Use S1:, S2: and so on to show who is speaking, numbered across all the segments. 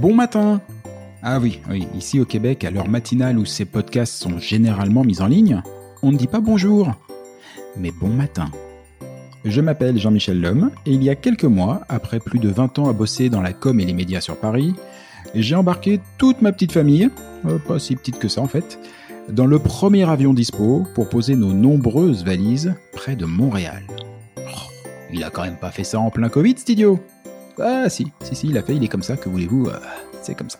S1: Bon matin Ah oui, oui, ici au Québec, à l'heure matinale où ces podcasts sont généralement mis en ligne, on ne dit pas bonjour, mais bon matin. Je m'appelle Jean-Michel Lhomme et il y a quelques mois, après plus de 20 ans à bosser dans la com et les médias sur Paris, j'ai embarqué toute ma petite famille, euh, pas si petite que ça en fait, dans le premier avion dispo pour poser nos nombreuses valises près de Montréal. Oh, il a quand même pas fait ça en plein Covid, cet idiot Ah si, si, si, il a fait, il est comme ça, que voulez-vous, euh, c'est comme ça.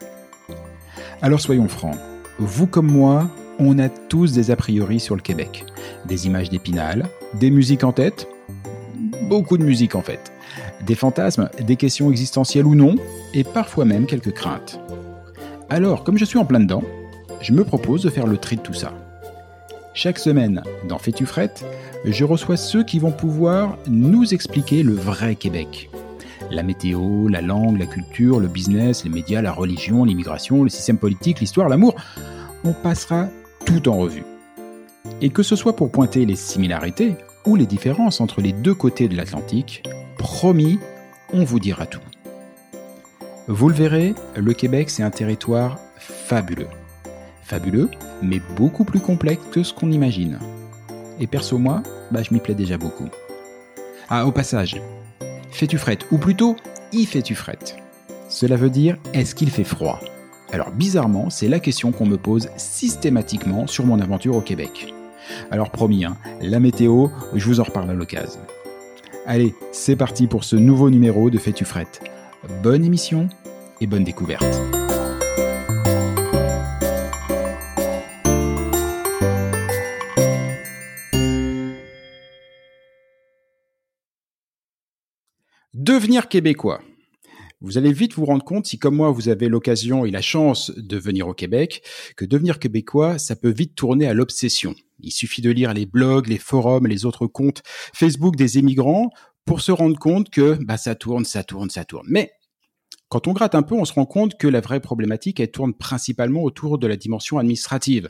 S1: Alors soyons francs, vous comme moi, on a tous des a priori sur le Québec. Des images d'épinal, des musiques en tête, beaucoup de musique en fait. Des fantasmes, des questions existentielles ou non, et parfois même quelques craintes. Alors, comme je suis en plein dedans, je me propose de faire le tri de tout ça. Chaque semaine, dans Fais-tu frette, je reçois ceux qui vont pouvoir nous expliquer le vrai Québec. La météo, la langue, la culture, le business, les médias, la religion, l'immigration, le système politique, l'histoire, l'amour. On passera tout en revue. Et que ce soit pour pointer les similarités ou les différences entre les deux côtés de l'Atlantique, promis, on vous dira tout. Vous le verrez, le Québec, c'est un territoire fabuleux. Fabuleux, mais beaucoup plus complexe que ce qu'on imagine. Et perso, moi, bah, je m'y plais déjà beaucoup. Ah, au passage, fais-tu frette? Ou plutôt, y fais-tu frette? Cela veut dire, est-ce qu'il fait froid? Alors, bizarrement, c'est la question qu'on me pose systématiquement sur mon aventure au Québec. Alors, promis, hein, la météo, je vous en reparle à l'occasion. Allez, c'est parti pour ce nouveau numéro de Fais-tu frette Bonne émission et bonne découverte. Devenir québécois. Vous allez vite vous rendre compte, si comme moi vous avez l'occasion et la chance de venir au Québec, que devenir québécois, ça peut vite tourner à l'obsession. Il suffit de lire les blogs, les forums, les autres comptes Facebook des émigrants pour se rendre compte que bah, ça tourne, ça tourne, ça tourne. Mais quand on gratte un peu, on se rend compte que la vraie problématique, elle tourne principalement autour de la dimension administrative.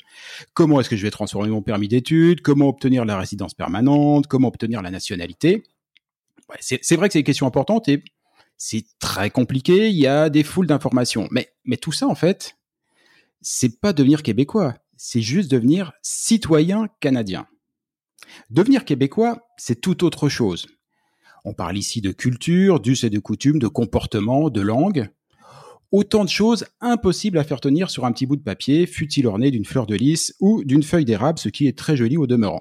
S1: Comment est-ce que je vais transformer mon permis d'études? Comment obtenir la résidence permanente? Comment obtenir la nationalité? C'est vrai que c'est des questions importantes et c'est très compliqué. Il y a des foules d'informations. Mais, mais tout ça, en fait, c'est pas devenir québécois. C'est juste devenir citoyen canadien. Devenir québécois, c'est tout autre chose. On parle ici de culture, d'us et de coutumes, de comportement, de langue. Autant de choses impossibles à faire tenir sur un petit bout de papier, fut-il orné d'une fleur de lys ou d'une feuille d'érable, ce qui est très joli au demeurant.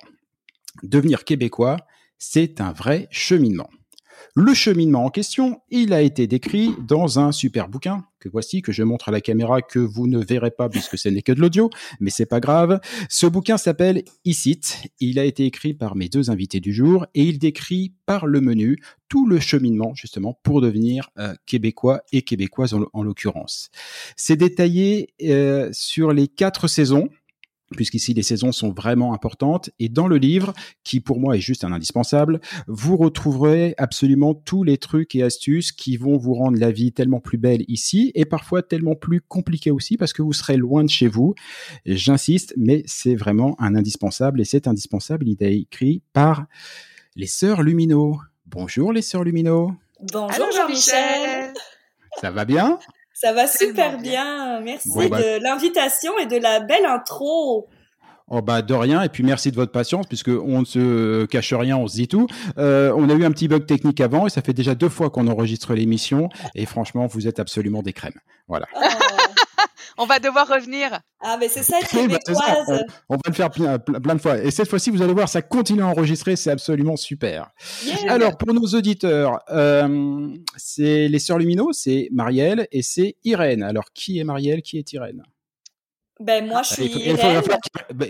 S1: Devenir québécois, c'est un vrai cheminement. Le cheminement en question, il a été décrit dans un super bouquin que voici, que je montre à la caméra, que vous ne verrez pas puisque ce n'est que de l'audio, mais c'est pas grave. Ce bouquin s'appelle Ici. Il a été écrit par mes deux invités du jour et il décrit par le menu tout le cheminement justement pour devenir euh, québécois et québécoise en, l'occurrence. C'est détaillé euh, sur les quatre saisons puisqu'ici les saisons sont vraiment importantes. Et dans le livre, qui pour moi est juste un indispensable, vous retrouverez absolument tous les trucs et astuces qui vont vous rendre la vie tellement plus belle ici et parfois tellement plus compliquée aussi parce que vous serez loin de chez vous. J'insiste, mais c'est vraiment un indispensable et c'est indispensable. Il est écrit par les sœurs Lumino. Bonjour les sœurs Lumino.
S2: Bonjour Jean-Michel.
S1: Ça va bien?
S2: Ça va super bien. Merci bah de l'invitation et de la belle intro.
S1: Oh bah de rien et puis merci de votre patience puisque on ne se cache rien, on se dit tout. Euh, on a eu un petit bug technique avant et ça fait déjà deux fois qu'on enregistre l'émission et franchement vous êtes absolument des crèmes. Voilà. Oh.
S3: On va devoir revenir.
S2: Ah, mais c'est ça, québécoise.
S1: on, va le faire plein, plein, de fois. Et cette fois-ci, vous allez voir, ça continue à enregistrer, c'est absolument super. Alors, pour nos auditeurs, euh, c'est les Sœurs Lumino, c'est Marielle et c'est Irène. Alors, qui est Marielle, qui est Irène?
S2: Ben moi je suis Irène.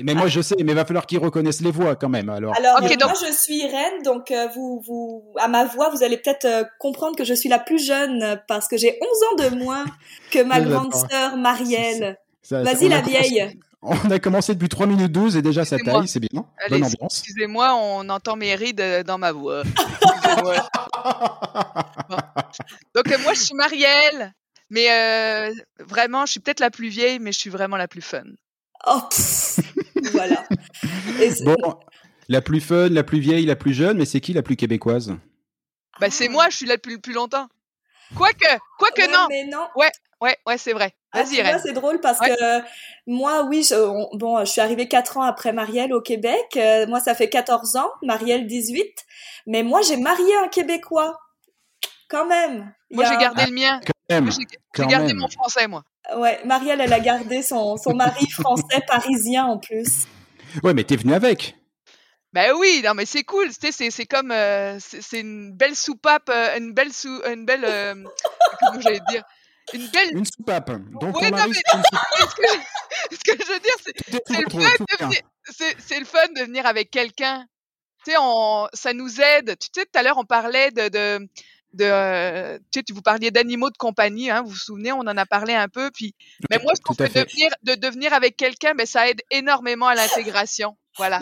S1: mais moi je sais, mais il va falloir qu'ils reconnaissent les voix quand même. Alors,
S2: alors moi je suis Irène, donc euh, vous, vous, à ma voix, vous allez peut-être euh, comprendre que je suis la plus jeune parce que j'ai 11 ans de moins que ma grande sœur Marielle. Vas-y la vieille.
S1: On a commencé depuis 3 minutes 12 et déjà ça taille, c'est bien. Bonne ambiance.
S3: Excusez-moi, on entend mes rides dans ma voix. Donc moi je suis Marielle. Mais euh, vraiment, je suis peut-être la plus vieille, mais je suis vraiment la plus fun.
S2: Oh, voilà.
S1: bon, la plus fun, la plus vieille, la plus jeune, mais c'est qui la plus québécoise?
S3: Bah c'est moi, je suis la plus, le plus longtemps. Quoique, quoique ouais, non.
S2: Mais non.
S3: Ouais, ouais, ouais, c'est vrai.
S2: Ah, Vas-y, c'est drôle parce que moi, oui, je, bon, je suis arrivée 4 ans après Marielle au Québec. Euh, moi, ça fait 14 ans, Marielle 18. Mais moi, j'ai marié un Québécois. Quand même.
S3: Moi, j'ai gardé le mien. J'ai gardé mon français, moi.
S2: Ouais, Marielle, elle a gardé son, son mari français parisien en plus.
S1: Ouais, mais t'es venu avec.
S3: Ben oui, non mais c'est cool, c'est c'est comme euh, c'est une belle soupape, euh, une belle sou, une belle euh, comment j'allais dire, une belle
S1: une soupape. Donc
S3: ouais,
S1: non,
S3: mais, ce, que, ce, que, je veux dire c'est c'est le fun de venir, c'est le fun de venir avec quelqu'un. Tu sais, on, ça nous aide. Tu sais, tout à l'heure on parlait de, de de euh, tu sais, vous parliez d'animaux de compagnie, hein, vous vous souvenez, on en a parlé un peu. Puis, mais moi, je trouve que devenir, de devenir avec quelqu'un, mais ben, ça aide énormément à l'intégration. Voilà.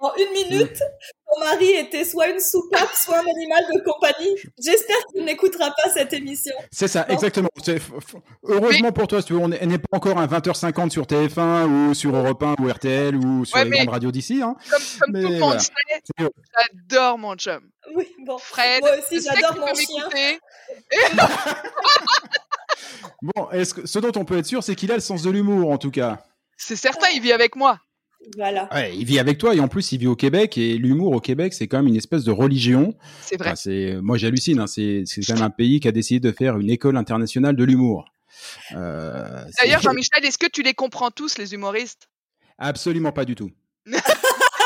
S2: En une minute, ton mari était soit une soupape, soit un animal de compagnie. J'espère qu'il n'écoutera pas cette émission.
S1: C'est ça, exactement. Heureusement pour toi, on n'est pas encore à 20h50 sur TF1 ou sur Europe 1 ou RTL ou sur les grandes radios d'ici. Hein.
S3: Comme, tout le monde sait, j'adore mon chum.
S2: Oui, bon.
S3: Fred,
S2: moi aussi j'adore mon chien.
S1: bon, est-ce que, ce dont on peut être sûr, c'est qu'il a le sens de l'humour en tout cas.
S3: C'est certain, il vit avec moi.
S2: Voilà.
S1: Ouais, il vit avec toi et en plus il vit au Québec et l'humour au Québec c'est quand même une espèce de religion.
S3: C'est vrai.
S1: c'est moi j'hallucine. Hein, c'est quand même un pays qui a décidé de faire une école internationale de l'humour.
S3: Euh, D'ailleurs Jean-Michel, est-ce que tu les comprends tous les humoristes?
S1: Absolument pas du tout.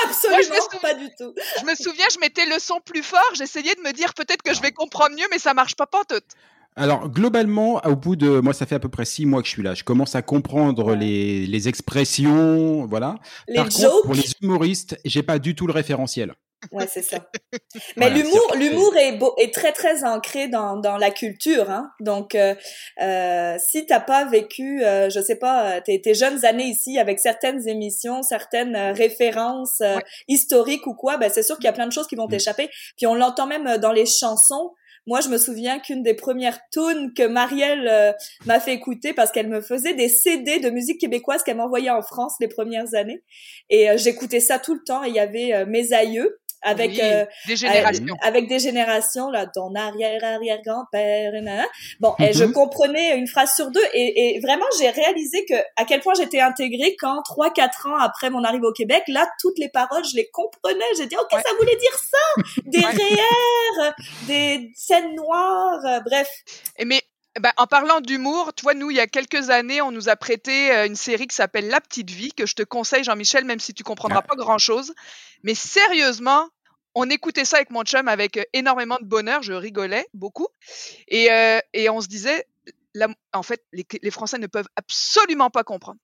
S2: Absolument pas du tout.
S3: Je me souviens, je mettais le son plus fort, j'essayais de me dire peut-être que je vais comprendre mieux, mais ça marche pas pantoute.
S1: Alors globalement, au bout de moi, ça fait à peu près six mois que je suis là. Je commence à comprendre les, les expressions, voilà.
S2: Les
S1: Par
S2: jokes.
S1: contre, pour les humoristes, j'ai pas du tout le référentiel.
S2: Ouais, c'est ça. Mais l'humour, l'humour est, beau, est très très ancré dans, dans la culture. Hein? Donc, euh, euh, si t'as pas vécu, euh, je sais pas, tes, tes jeunes années ici avec certaines émissions, certaines euh, références euh, historiques ou quoi, ben c'est sûr qu'il y a plein de choses qui vont mm. t'échapper. Puis on l'entend même dans les chansons. Moi, je me souviens qu'une des premières tunes que Marielle euh, m'a fait écouter parce qu'elle me faisait des CD de musique québécoise qu'elle m'envoyait en France les premières années. Et euh, j'écoutais ça tout le temps. Et il y avait euh, mes aïeux avec
S3: euh, des générations.
S2: avec des générations là ton arrière arrière grand père bon et je mhm. comprenais une phrase sur deux et, et vraiment j'ai réalisé que à quel point j'étais intégrée quand trois quatre ans après mon arrivée au Québec là toutes les paroles je les comprenais j'ai dit ok ça voulait dire ça des ouais. des scènes noires euh, bref
S3: et mais ben, en parlant d'humour, tu vois, nous, il y a quelques années, on nous a prêté euh, une série qui s'appelle La Petite Vie, que je te conseille, Jean-Michel, même si tu comprendras pas grand-chose. Mais sérieusement, on écoutait ça avec mon chum avec euh, énormément de bonheur, je rigolais beaucoup. Et, euh, et on se disait, en fait, les, les, Français ne peuvent absolument pas comprendre.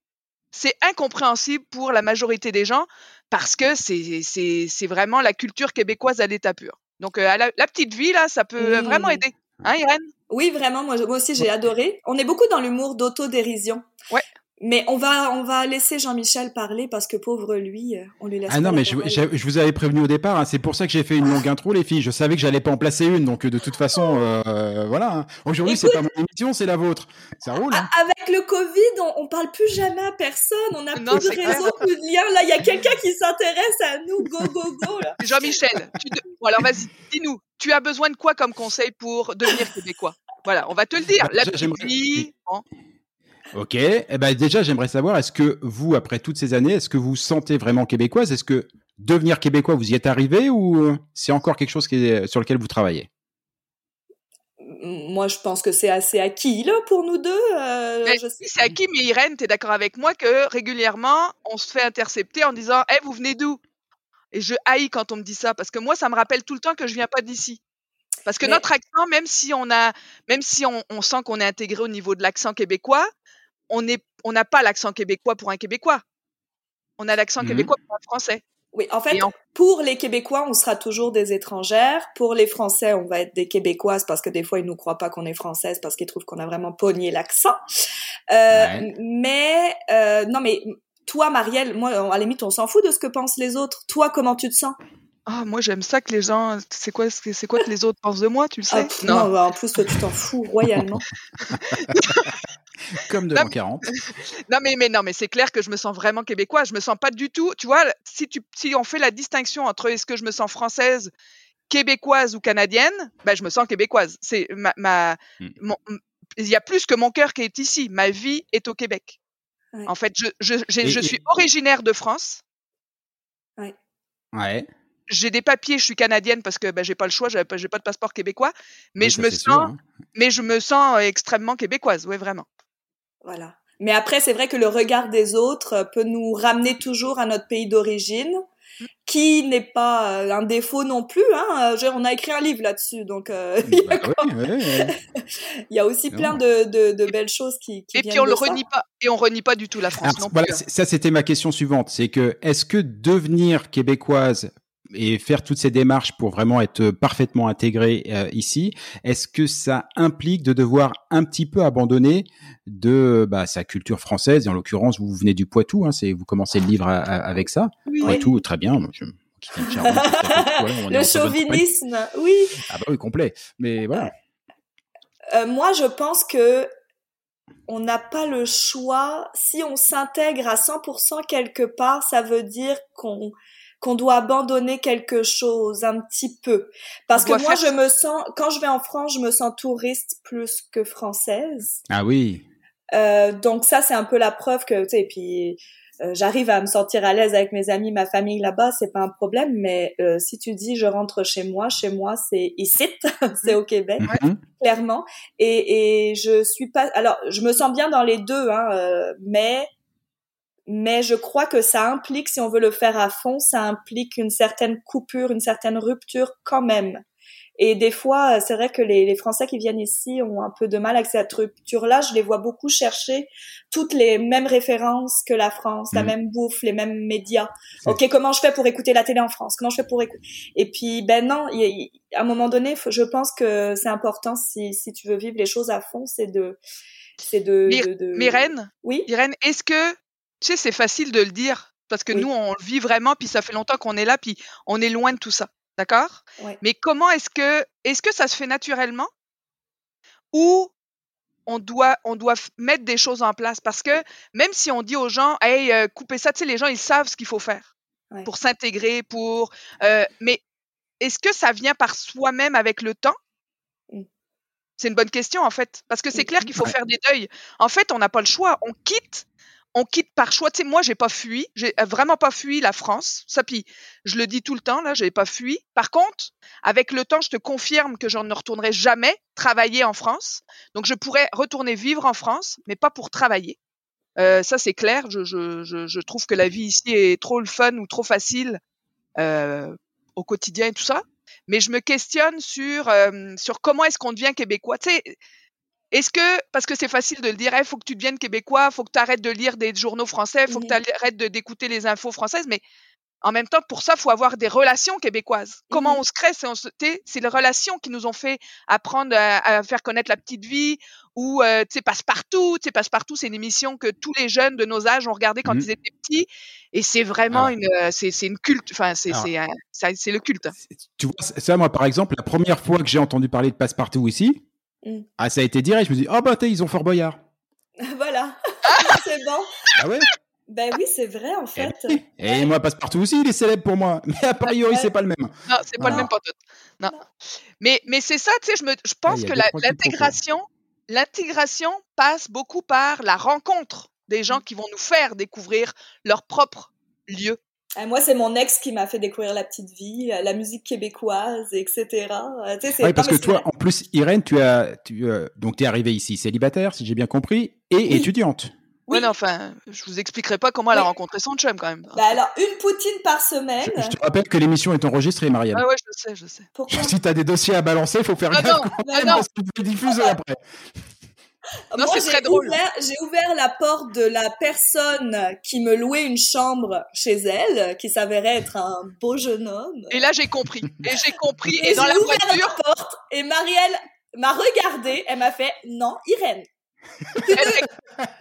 S3: C'est incompréhensible pour la majorité des gens parce que c'est vraiment la culture québécoise à l'état pur. Donc, euh, la, petite vie, là, ça peut vraiment mmh. aider. Hein, Irène?
S2: Oui, vraiment. Moi, aussi, j'ai adoré. On est beaucoup dans l'humour d'autodérision.
S3: Ouais.
S2: Mais on va, on va laisser Jean-Michel parler parce que pauvre lui, euh, on lui laisse.
S1: Ah non, mais je, je, vous avais prévenu au départ. Hein, c'est pour ça que j'ai fait une longue intro, les filles. Je savais que j'allais pas en placer une, donc de toute façon, euh, voilà. Hein. Aujourd'hui, c'est pas mon émission, c'est la vôtre. Ça roule. Hein.
S2: Avec le Covid, on, on parle plus jamais à personne. On a plus de réseau, plus de lien. Là, il y a quelqu'un qui s'intéresse à nous. Go, go, go.
S3: Jean-Michel, tu bon, alors vas-y, dis-nous. Tu as besoin de quoi comme conseil pour devenir québécois? Voilà, on va te le dire. Bah, la petite vie.
S1: Ok. Eh ben déjà, j'aimerais savoir, est-ce que vous, après toutes ces années, est-ce que vous vous sentez vraiment québécoise? Est-ce que devenir québécois, vous y êtes arrivé ou euh, c'est encore quelque chose qui est, sur lequel vous travaillez?
S2: Moi, je pense que c'est assez acquis là pour nous deux. Euh,
S3: c'est acquis, mais Irène, tu es d'accord avec moi que régulièrement, on se fait intercepter en disant "Eh, vous venez d'où? Et je haïs quand on me dit ça parce que moi, ça me rappelle tout le temps que je viens pas d'ici. Parce que notre accent, même si on a, même si on, on sent qu'on est intégré au niveau de l'accent québécois, on n'a pas l'accent québécois pour un Québécois. On a l'accent mmh québécois pour un Français.
S2: Oui, en fait, pour les Québécois, on sera toujours des étrangères. Pour les Français, on va être des Québécoises parce que des fois, ils nous croient pas qu'on est française parce qu'ils trouvent qu'on a vraiment pogné l'accent. Euh, Mais euh, non, mais toi, Marielle, moi, à la limite, on s'en fout de ce que pensent les autres. Toi, comment tu te sens?
S3: Ah, moi j'aime ça que les gens. C'est quoi, c'est quoi que les autres pensent de moi, tu le sais?
S2: ah, Non, bah, en plus toi tu t'en fous royalement.
S1: Comme de l'an 40.
S3: Non mais, mais non mais c'est clair que je me sens vraiment québécoise. Je me sens pas du tout. Tu vois, si tu si on fait la distinction entre est-ce que je me sens française, québécoise ou canadienne, ben je me sens québécoise. C'est ma, ma hmm. il y a plus que mon cœur qui est ici. Ma vie est au Québec. En fait, je je, je suis originaire de France.
S2: Ouais.
S1: Ouais
S3: j'ai des papiers, je suis canadienne parce que ben, j'ai pas le choix, j'ai pas, pas de passeport québécois, mais je me sens, hein. mais je me sens euh, extrêmement québécoise, oui vraiment.
S2: Voilà. Mais après, c'est vrai que le regard des autres euh, peut nous ramener toujours à notre pays d'origine, mm. qui n'est pas euh, un défaut non plus. Hein. on a écrit un livre là-dessus, donc il, y a aussi plein de, de, de, belles choses qui, qui
S3: et puis on le renie pas et on renie pas du tout la France. non
S1: voilà, hein. ça c'était ma question suivante, c'est que est-ce que devenir québécoise et faire toutes ces démarches pour vraiment être parfaitement intégré euh, ici, est-ce que ça implique de devoir un petit peu abandonner de bah, sa culture française? Et en l'occurrence, vous venez du Poitou, hein, c'est vous commencez le livre avec ça? Poitou, très bien. Je,
S2: le chauvinisme, oui.
S1: Ah bah oui, complet. Mais voilà.
S2: Euh, moi, je pense que on n'a pas le choix. Si on s'intègre à 100% quelque part, ça veut dire qu'on qu'on doit abandonner quelque chose un petit peu. Parce que moi, je me sens, quand je vais en France, je me sens touriste plus que française.
S1: Ah oui.
S2: Euh, donc ça, c'est un peu la preuve que, tu sais, puis euh, j'arrive à me sentir à l'aise avec mes amis, ma famille là-bas, c'est pas un problème. Mais euh, si tu dis je rentre chez moi, chez moi c'est ici, c'est au Québec, mm-hmm. clairement. Et, et je suis pas, alors je me sens bien dans les deux, hein, euh, mais mais je crois que ça implique, si on veut le faire à fond, ça implique une certaine coupure, une certaine rupture quand même. Et des fois, c'est vrai que les, les, Français qui viennent ici ont un peu de mal avec cette rupture-là. Je les vois beaucoup chercher toutes les mêmes références que la France, la mm. même bouffe, les mêmes médias. Ok, comment je fais pour écouter la télé en France? Comment je fais pour écouter Et puis, ben non, à un moment donné, je pense que c'est important si, si tu veux vivre les choses à fond, c'est de c'est de, de, de...
S3: Myrène,
S2: oui?
S3: Myrène, est-ce que tu sais, c'est facile de le dire parce que nous, on le vit vraiment, puis ça fait longtemps qu'on est là, puis on est loin de tout ça. D'accord? Mais comment est-ce que est-ce que ça se fait naturellement? Ou on doit on doit mettre des choses en place? Parce que même si on dit aux gens hey euh, coupez ça tu sais les gens ils savent ce qu'il faut faire pour s'intégrer pour euh, mais est-ce que ça vient par soi-même avec le temps? Mmh. c'est une bonne question en fait parce que c'est clair qu'il faut faire des deuils. En fait on n'a pas le choix on quitte on quitte par choix. Tu sais, moi, j'ai pas fui, j'ai euh, vraiment pas fui la France. Ça, puis je le dis tout le temps, là, j'ai pas fui. Par contre, avec le temps, je te confirme que je ne retournerai jamais travailler en France. Donc, je pourrais retourner vivre en France, mais pas pour travailler. Euh, ça, c'est clair. Je, trouve que la vie ici est trop le fun ou trop facile euh, au quotidien et tout ça. Mais je me questionne sur comment est-ce qu'on devient québécois. Est-ce que parce que c'est facile de le dire, il faut que tu deviennes québécois, faut que tu arrêtes de lire des journaux français, faut que tu arrêtes d'écouter les infos françaises, mais en même temps, pour ça, faut avoir des relations québécoises. Comment mmh on se crée C'est les relations qui nous ont fait apprendre à, faire connaître la petite vie ou euh, tu sais passe-partout. Tu sais passe-partout, c'est une émission que tous les jeunes de nos âges ont regardé quand mmh ils étaient petits et c'est vraiment une euh, c'est une culte. Enfin c'est c'est le culte.
S1: Tu vois ça moi par exemple la première fois que j'ai entendu parler de passe-partout ici, mmh. ah ça a été direct. Je me dis oh bah ils ont Fort Boyard.
S2: voilà, c'est bon.
S1: Ah ouais.
S2: Ben oui, c'est vrai en fait.
S1: Et, moi, passe-partout aussi, il est célèbre pour moi. Mais a priori, c'est pas le même.
S3: Non, c'est pas le même pour Non. Mais, mais c'est ça, tu sais, je, me, je pense que l'intégration, l'intégration passe beaucoup par la rencontre des gens qui vont nous faire découvrir leur propre lieu.
S2: Ah, moi, c'est mon ex qui m'a fait découvrir la petite vie, la musique québécoise, etc.
S1: oui, parce que toi, en plus, Irène, tu as, tu, euh, donc es arrivée ici célibataire, si j'ai bien compris, et étudiante.
S3: Oui, non, enfin, je vous expliquerai pas comment elle a rencontré son chum quand même.
S2: Bah alors, une poutine par semaine.
S1: Je, te rappelle que l'émission est enregistrée, Marianne.
S3: Ah ouais, je sais, je sais.
S2: Pourquoi?
S1: Si t'as des dossiers à balancer, il faut faire ah gaffe
S3: non, non,
S1: parce que tu peux diffuser après.
S3: Non, c'est très drôle.
S2: J'ai ouvert la porte de la personne qui me louait une chambre chez elle, qui s'avérait être un beau jeune homme.
S3: Et là, j'ai compris. Et j'ai compris. Et, dans la voiture.
S2: La porte, et Marielle m'a regardé. Elle m'a fait non, Irène,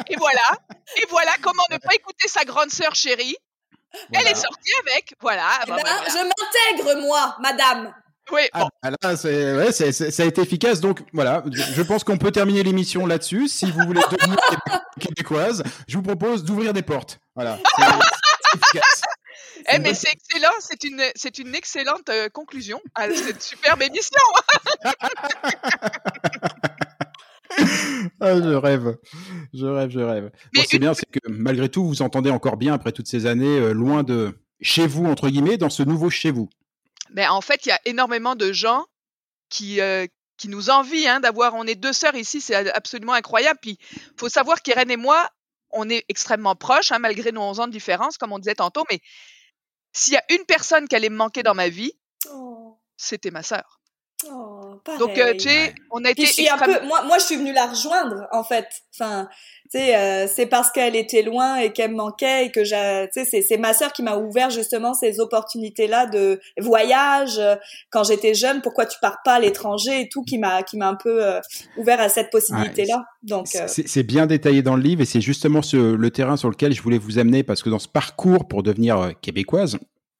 S3: et voilà, et voilà comment ne pas écouter sa grande sœur chérie. Elle est sortie avec, voilà.
S2: Eh bah, ben, Je m'intègre moi, madame.
S3: Oui.
S1: Ah, bah là, ouais, ça a été efficace. Donc voilà, je, pense qu'on peut terminer l'émission là-dessus. Si vous voulez devenir québécoise, je vous propose d'ouvrir des portes. Voilà. Efficace.
S3: Eh, mais c'est excellent, c'est une, c'est une excellente euh, conclusion à cette superbe émission.
S1: ah, je rêve, je rêve, je rêve. c'est bien, c'est que malgré tout, vous entendez encore bien après toutes ces années, euh, loin de chez vous entre guillemets, dans ce nouveau chez vous.
S3: Mais en fait, il y a énormément de gens qui euh, qui nous envient hein, d'avoir. On est deux sœurs ici, c'est absolument incroyable. Puis, faut savoir qu'Irène et moi, on est extrêmement proches, hein, malgré nos 11 ans de différence, comme on disait tantôt. Mais s'il y a une personne qui allait me manquer dans ma vie, oh. c'était ma sœur.
S2: Oh,
S3: Donc, euh, tu sais, on a été.
S2: un peu, moi, moi, je suis venue la rejoindre, en fait. Enfin, tu sais, euh, c'est parce qu'elle était loin et qu'elle me manquait et que j'ai, tu sais, c'est ma sœur qui m'a ouvert justement ces opportunités-là de voyage euh, quand j'étais jeune. Pourquoi tu pars pas à l'étranger et tout, qui m'a, qui m'a un peu ouvert à cette possibilité-là. Donc,
S1: c'est bien détaillé dans le livre et c'est justement ce, le terrain sur lequel je voulais vous amener parce que dans ce parcours pour devenir québécoise,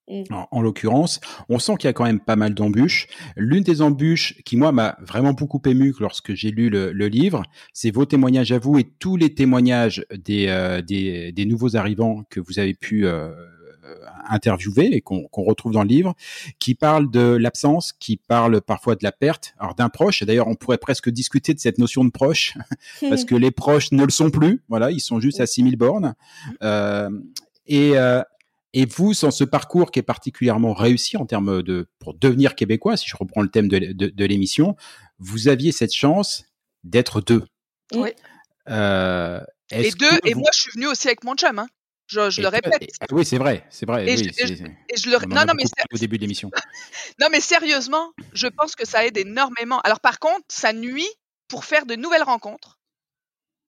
S1: Mmh. En, l'occurrence, on sent qu'il y a quand même pas mal d'embûches. L'une des embûches qui, moi, m'a vraiment beaucoup ému lorsque j'ai lu le, livre, c'est vos témoignages à vous et tous les témoignages des, euh, des, des, nouveaux arrivants que vous avez pu euh, interviewer et qu'on retrouve dans le livre, qui parlent de l'absence, qui parlent parfois de la perte, alors d'un proche. D'ailleurs, on pourrait presque discuter de cette notion de proche, parce que les proches ne le sont plus. Voilà, ils sont juste à 6000 bornes. Euh, et, euh, et vous, sans ce parcours qui est particulièrement réussi en termes de pour devenir québécois, si je reprends le thème de, de, l'émission, vous aviez cette chance d'être deux.
S3: Oui. Euh, et deux, et moi je suis venu aussi avec mon chum. Hein. Je, je le répète.
S1: oui, c'est vrai, c'est vrai.
S3: Et,
S1: je,
S3: je, le non, non, mais
S1: au début de l'émission.
S3: non, mais sérieusement, je pense que ça aide énormément. Alors par contre, ça nuit pour faire de nouvelles rencontres.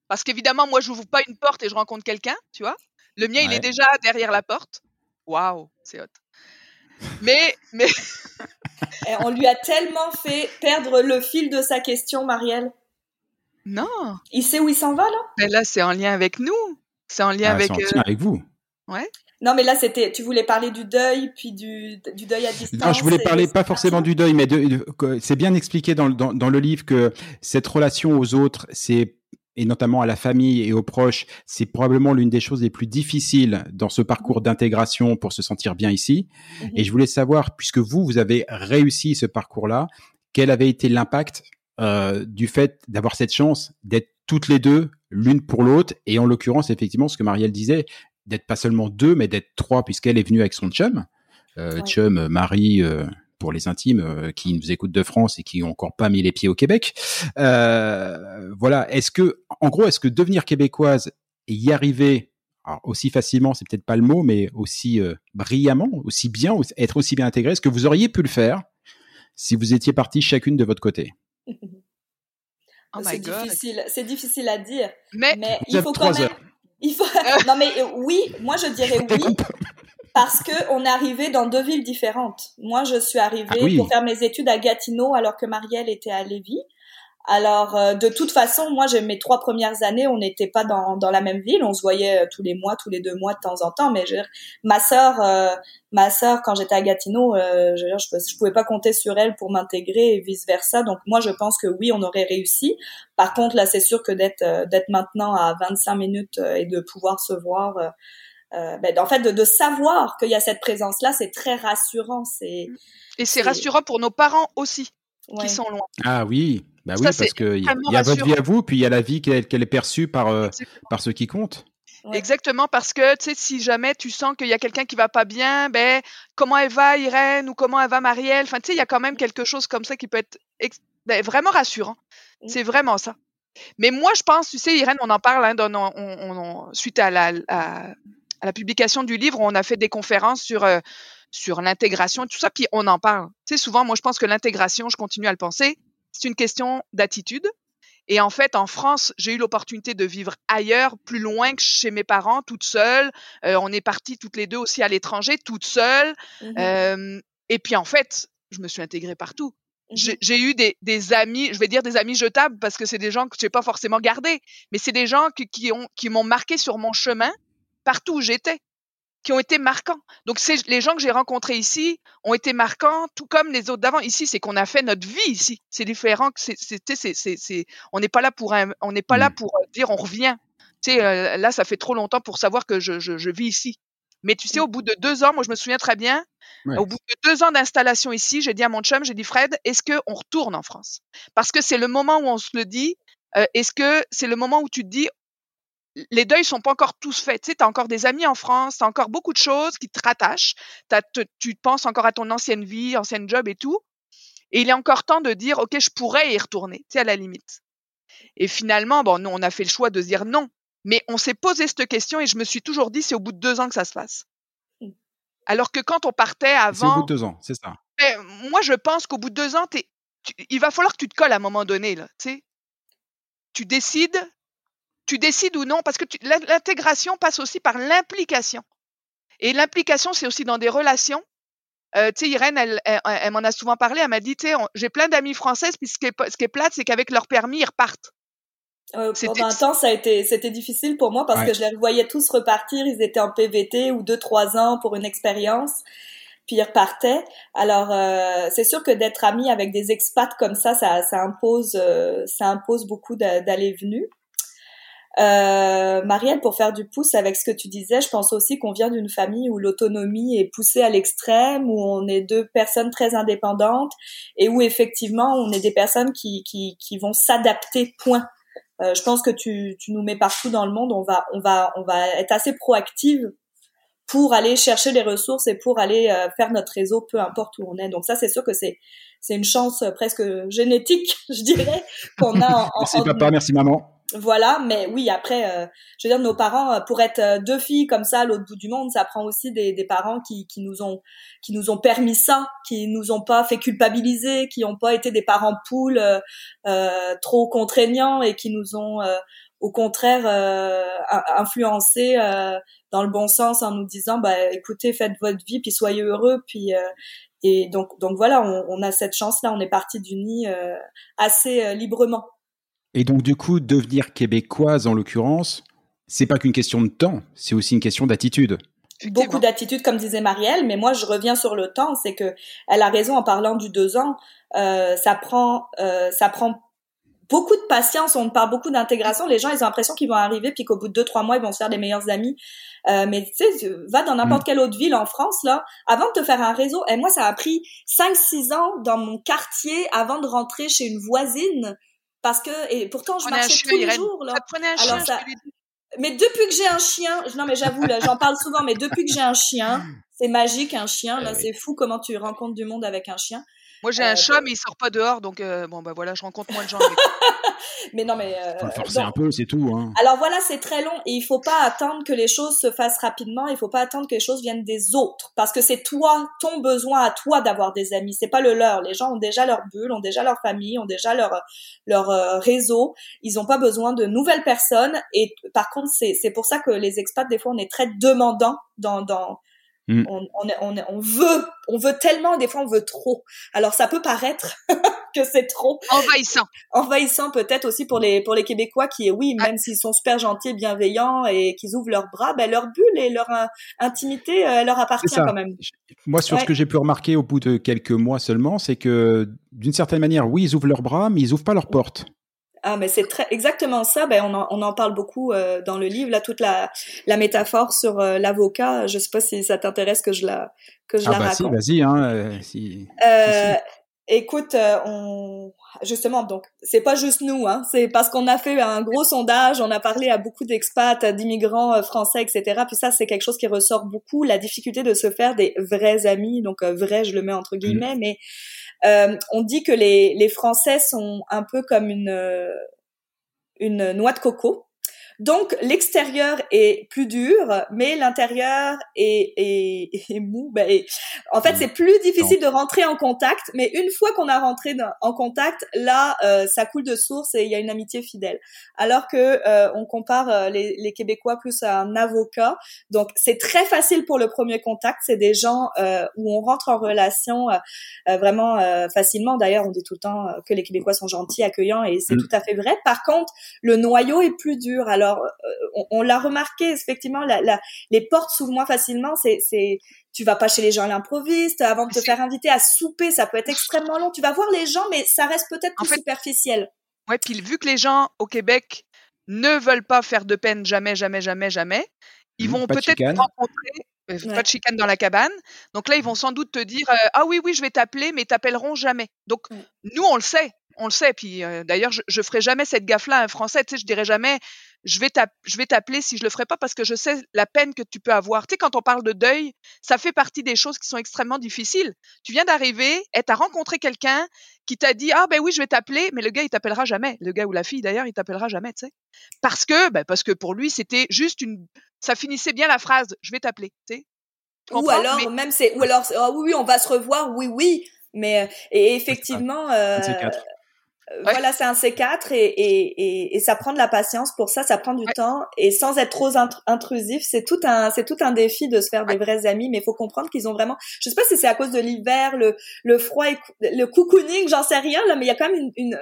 S3: Parce qu'évidemment, moi, je n'ouvre pas une porte et je rencontre quelqu'un, tu vois. Le mien, il est déjà derrière la porte. Waouh, c'est hot. Mais, mais.
S2: Eh, on lui a tellement fait perdre le fil de sa question, Marielle.
S3: Non.
S2: Il sait où il s'en va, là?
S3: Mais là, c'est en lien avec nous. C'est en lien ah, avec.
S1: Euh, avec vous.
S3: Ouais.
S2: Non, mais là, c'était. Tu voulais parler du deuil, puis du, du deuil à distance.
S1: Non, je voulais parler pas forcément du deuil, mais c'est bien expliqué dans, dans, dans, le livre que cette relation aux autres, c'est et notamment à la famille et aux proches, c'est probablement l'une des choses les plus difficiles dans ce parcours d'intégration pour se sentir bien ici. Mhm. Et je voulais savoir, puisque vous, vous avez réussi ce parcours-là, quel avait été l'impact euh, du fait d'avoir cette chance d'être toutes les deux l'une pour l'autre, et en l'occurrence, effectivement, ce que Marielle disait, d'être pas seulement deux, mais d'être trois, puisqu'elle est venue avec son chum, euh, chum, Marie, euh, pour les intimes euh, qui nous écoutent de France et qui ont encore pas mis les pieds au Québec. Euh, voilà. Est-ce que, en gros, est-ce que devenir québécoise et y arriver, aussi facilement, c'est peut-être pas le mot, mais aussi brillamment, aussi bien, être aussi bien intégré. Est-ce que vous auriez pu le faire si vous étiez partis chacune de votre côté?
S2: Oh c'est difficile, c'est difficile à dire. Mais, il faut quand même. Il faut. non mais oui, moi je dirais oui. Parce que on est arrivé dans deux villes différentes. Moi, je suis arrivée ah pour faire mes études à Gatineau alors que Marielle était à Lévis. Alors, euh, de toute façon, moi, j'ai mes trois premières années, on n'était pas dans, dans la même ville, on se voyait euh, tous les mois, tous les deux mois de temps en temps. Mais je ma sœur, euh, ma sœur, quand j'étais à Gatineau, je, je, pouvais pas compter sur elle pour m'intégrer et vice versa. Donc, moi, je pense que oui, on aurait réussi. Par contre, là, c'est sûr que d'être d'être maintenant à 25 minutes et de pouvoir se voir. Ben, en fait, de, de savoir qu'il y a cette présence-là, c'est très rassurant. C'est
S3: et c'est rassurant pour nos parents aussi, qui sont loin.
S1: Ah oui, bah oui, parce qu'il y, a votre vie à vous, puis il y a la vie qu'elle est perçue par, euh, par ceux qui comptent.
S3: Exactement, parce que tu sais, si jamais tu sens qu'il y a quelqu'un qui va pas bien, ben comment elle va Irène ou comment elle va Marielle, enfin tu sais, il y a quand même quelque chose comme ça qui peut être ben, vraiment rassurant. Mm. C'est vraiment ça. Mais moi, je pense, tu sais, Irène, on en parle hein, dans, on, suite à la, à, la publication du livre, on a fait des conférences sur euh, sur l'intégration et tout ça, puis on en parle. Tu sais, souvent, moi, je pense que l'intégration, je continue à le penser, c'est une question d'attitude. Et en fait, en France, j'ai eu l'opportunité de vivre ailleurs, plus loin que chez mes parents, toute seule. Euh, on est partis toutes les deux aussi à l'étranger, toutes seules. Mmh euh, et puis en fait, je me suis intégrée partout. Mmh j'ai eu des, des, amis, je vais dire des amis jetables parce que c'est des gens que je n'ai pas forcément gardés, mais c'est des gens qui, qui, ont, qui m'ont marqué sur mon chemin partout où j'étais qui ont été marquants. Donc c'est les gens que j'ai rencontrés ici ont été marquants, tout comme les autres d'avant. Ici, c'est qu'on a fait notre vie ici. C'est différent. C'est, c'est, c'est, on n'est pas là pour on n'est pas là mmh. pour euh, dire on revient. Tu sais, euh, là, ça fait trop longtemps pour savoir que je, je, je, vis ici. Mais tu sais, au bout de deux ans, moi, je me souviens très bien. Au bout de deux ans d'installation ici, j'ai dit à mon chum, j'ai dit Fred, est-ce que on retourne en France? Parce que c'est le moment où on se le dit. Euh, est-ce que c'est le moment où tu te dis les deuils sont pas encore tous faits. Tu sais, as encore des amis en France, tu as encore beaucoup de choses qui te rattachent. tu penses encore à ton ancienne vie, ancienne job et tout. Et il est encore temps de dire, OK, je pourrais y retourner, tu sais, à la limite. Et finalement, bon, nous, on a fait le choix de dire non. Mais on s'est posé cette question et je me suis toujours dit, c'est au bout de deux ans que ça se passe. Mmh. Alors que quand on partait avant. C'est
S1: au bout de deux ans, c'est ça.
S3: Ben, moi, je pense qu'au bout de deux ans, il va falloir que tu te colles à un moment donné, là, tu sais. Tu décides, tu décides ou non, parce que l'intégration passe aussi par l'implication. Et l'implication, c'est aussi dans des relations. Euh, tu sais, Irène, elle, elle, m'en a souvent parlé. Elle m'a dit, tu sais, j'ai plein d'amis françaises, puis ce qui est, ce qui est plate, c'est qu'avec leur permis, ils repartent.
S2: Euh, pendant un temps, ça a été, c'était difficile pour moi parce que je les voyais tous repartir. Ils étaient en PVT ou deux, trois ans pour une expérience, puis ils repartaient. Alors, euh, c'est sûr que d'être ami avec des expats comme ça, ça, ça impose, euh, ça impose beaucoup d'aller-venu. Euh, Marielle, pour faire du pouce avec ce que tu disais, je pense aussi qu'on vient d'une famille où l'autonomie est poussée à l'extrême, où on est deux personnes très indépendantes et où effectivement on est des personnes qui, qui, qui vont s'adapter, point. Euh, je pense que tu, tu nous mets partout dans le monde, on va, on va, on va être assez proactive pour aller chercher les ressources et pour aller euh, faire notre réseau, peu importe où on est. Donc ça, c'est sûr que c'est c'est une chance presque génétique, je dirais, qu'on a. En,
S1: merci papa, merci maman.
S2: Voilà, mais oui, après, euh, je veux dire, nos parents, euh, pour être euh, deux filles comme ça à l'autre bout du monde, ça prend aussi des, des parents qui, qui nous ont qui nous ont permis ça, qui nous ont pas fait culpabiliser, qui n'ont pas été des parents poules euh, trop contraignants et qui nous ont au contraire influencés dans le bon sens en nous disant, bah écoutez, faites votre vie, puis soyez heureux, puis et donc donc voilà, on, on a cette chance là, on est parti du nid assez librement.
S1: Et donc, du coup, devenir québécoise, en l'occurrence, c'est pas qu'une question de temps, c'est aussi une question d'attitude.
S2: Beaucoup d'attitude, comme disait Marielle, mais moi je reviens sur le temps, c'est que elle a raison en parlant du deux ans. Euh, ça prend, euh, ça prend beaucoup de patience. On parle beaucoup d'intégration. Les gens, ils ont l'impression qu'ils vont arriver puis qu'au bout de deux trois mois, ils vont se faire des meilleurs amis. Euh, mais tu sais, va dans n'importe mm. quelle autre ville en France là, avant de te faire un réseau. Et moi, ça a pris cinq six ans dans mon quartier avant de rentrer chez une voisine parce que, et pourtant, je marchais tous les jours, là.
S3: Alors, ça,
S2: mais depuis que j'ai un chien, non mais j'avoue là, j'en parle souvent, mais depuis que j'ai un chien, c'est magique un chien. Là, c'est fou comment tu rencontres du monde avec un chien.
S3: Moi j'ai un euh, chat, mais il sort pas dehors, donc euh, bon bah voilà, je rencontre moins de gens. Avec.
S2: mais non, mais
S1: euh, faut forcer un peu, c'est tout. Hein.
S2: Alors voilà, c'est très long et il faut pas attendre que les choses se fassent rapidement. Il faut pas attendre que les choses viennent des autres, parce que c'est toi, ton besoin à toi d'avoir des amis. C'est pas le leur. Les gens ont déjà leur bulle, ont déjà leur famille, ont déjà leur leur euh, réseau. Ils ont pas besoin de nouvelles personnes. Et par contre, c'est c'est pour ça que les expats des fois on est très demandants dans dans Mm. On, on, on, veut, on veut tellement, des fois on veut trop. Alors ça peut paraître que c'est trop
S3: envahissant.
S2: Envahissant peut-être aussi pour les pour les Québécois qui, oui, même s'ils sont super gentils, bienveillants et qu'ils ouvrent leurs bras, ben leur bulle et leur intimité euh, leur appartient quand même.
S1: Moi, sur ce que j'ai pu remarquer au bout de quelques mois seulement, c'est que d'une certaine manière, oui, ils ouvrent leurs bras, mais ils ouvrent pas leurs portes.
S2: Ah, mais c'est très exactement ça. Ben on en, on en parle beaucoup euh, dans le livre là, toute la, la métaphore sur euh, l'avocat. Je sais pas si ça t'intéresse que je la que je
S1: ah
S2: la
S1: bah
S2: raconte.
S1: vas-y, hein. Euh, si,
S2: euh, Écoute, on justement donc c'est pas juste nous, hein. C'est parce qu'on a fait un gros sondage, on a parlé à beaucoup d'expats, d'immigrants français, etc. Puis ça, c'est quelque chose qui ressort beaucoup, la difficulté de se faire des vrais amis. Donc vrai, je le mets entre guillemets, mais euh, on dit que les, les Français sont un peu comme une, euh, une noix de coco. Donc l'extérieur est plus dur, mais l'intérieur est, est, est, mou. Ben, en fait, mm. c'est plus difficile de rentrer en contact, mais une fois qu'on a rentré en contact, là, euh, ça coule de source et il y a une amitié fidèle. Alors que euh, on compare euh, les, les, Québécois plus à un avocat, donc c'est très facile pour le premier contact. C'est des gens où on rentre en relation vraiment facilement. D'ailleurs, on dit tout le temps que les Québécois sont gentils, accueillants, et c'est mm. tout à fait vrai. Par contre, le noyau est plus dur. Alors alors, euh, on, l'a remarqué, effectivement, la, les portes s'ouvrent moins facilement. C'est, c'est, tu vas pas chez les gens à l'improviste. Avant de te faire inviter à souper, ça peut être extrêmement long. Tu vas voir les gens, mais ça reste peut-être plus superficiel.
S3: Ouais, puis vu que les gens au Québec ne veulent pas faire de peine jamais, jamais, jamais, jamais, ils mmh, vont peut-être rencontrer euh, pas de chicane dans la cabane. Donc là, ils vont sans doute te dire euh, ah oui oui je vais t'appeler mais t'appelleront jamais. Donc nous on le sait, on le sait. Puis d'ailleurs je, je ferai jamais cette gaffe là à un Français. Tu sais je dirais jamais je vais t'appeler si je le ferai pas parce que je sais la peine que tu peux avoir. Tu sais, quand on parle de deuil, ça fait partie des choses qui sont extrêmement difficiles. Tu viens d'arriver et t'as rencontré quelqu'un qui t'a dit ah ben oui je vais t'appeler, mais le gars il t'appellera jamais. Le gars ou la fille d'ailleurs il t'appellera jamais, tu sais, parce que ben parce que pour lui c'était juste une, ça finissait bien la phrase je vais t'appeler, tu sais.
S2: Ou alors même c'est ou alors oh, oui, oui on va se revoir oui oui mais euh, et effectivement euh, voilà, c'est un C4 et, et, et, ça prend de la patience pour ça, ça prend du temps et sans être trop intrusif, c'est tout un c'est tout un défi de se faire des vrais amis, mais il faut comprendre qu'ils ont vraiment, je sais pas si c'est à cause de l'hiver, le le froid, le cocooning, j'en sais rien là, mais il y a quand même une, une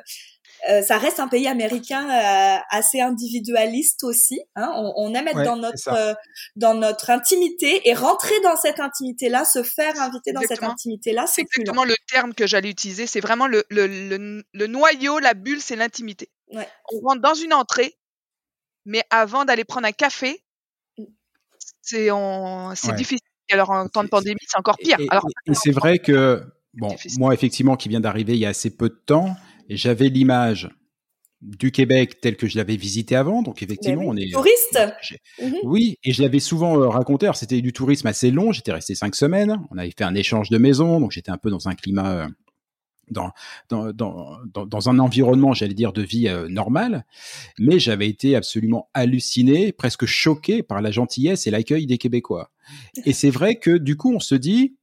S2: euh, ça reste un pays américain euh, assez individualiste aussi. Hein. On, on, aime être dans notre euh, dans notre intimité et rentrer dans cette intimité là, se faire inviter dans cette intimité là,
S3: c'est exactement le terme que j'allais utiliser. C'est vraiment le, le, le, le, noyau, la bulle, c'est l'intimité.
S2: Ouais.
S3: On rentre dans une entrée, mais avant d'aller prendre un café, mm. c'est difficile. Alors en temps de pandémie, c'est encore pire.
S1: Et,
S3: Alors,
S1: et c'est vrai que bon, moi effectivement, qui vient d'arriver il y a assez peu de temps j'avais l'image du Québec tel que je l'avais visité avant. Donc effectivement, on est
S2: touriste.
S1: Mhm. Oui, et je l'avais souvent euh, raconté. Alors c'était du tourisme assez long. J'étais resté cinq semaines. On avait fait un échange de maisons, donc j'étais un peu dans un climat. Euh, dans, dans, dans, dans, un environnement, j'allais dire, de vie euh, normale, mais j'avais été absolument halluciné, presque choqué par la gentillesse et l'accueil des Québécois. Et c'est vrai que du coup, on se dit,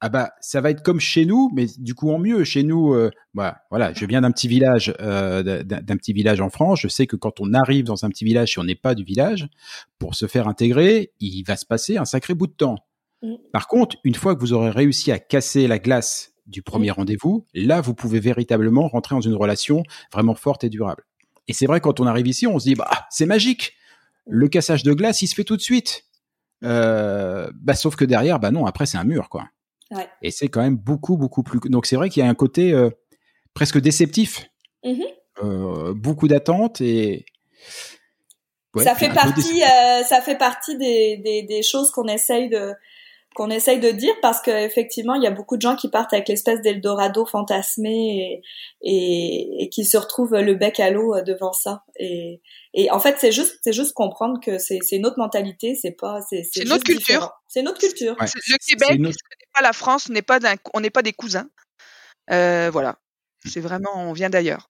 S1: ah bah ça va être comme chez nous, mais du coup en mieux. Chez nous, euh, bah, voilà, je viens d'un petit village, euh, d'un petit village en France. Je sais que quand on arrive dans un petit village, si on n'est pas du village, pour se faire intégrer, il va se passer un sacré bout de temps. Mmh. Par contre, une fois que vous aurez réussi à casser la glace du premier mmh. rendez-vous, là vous pouvez véritablement rentrer dans une relation vraiment forte et durable. Et c'est vrai quand on arrive ici, on se dit bah c'est magique. Le cassage de glace, il se fait tout de suite. Euh, bah sauf que derrière, bah non, après c'est un mur quoi. Et c'est quand même beaucoup, beaucoup plus. Donc c'est vrai qu'il y a un côté euh, presque déceptif, mmh euh, beaucoup d'attentes et.
S2: ça fait partie, euh, ça fait partie des, des, des choses qu'on essaye de qu'on essaye de dire parce qu'effectivement il y a beaucoup de gens qui partent avec l'espèce d'Eldorado fantasmé et, et, et, qui se retrouvent le bec à l'eau devant ça. Et, et en fait c'est juste c'est juste comprendre que c'est c'est notre mentalité c'est pas c'est
S3: c'est notre culture.
S2: C'est notre culture.
S3: Le Québec notre... pas la France n'est pas on n'est pas des cousins. Euh, voilà. C'est vraiment on vient d'ailleurs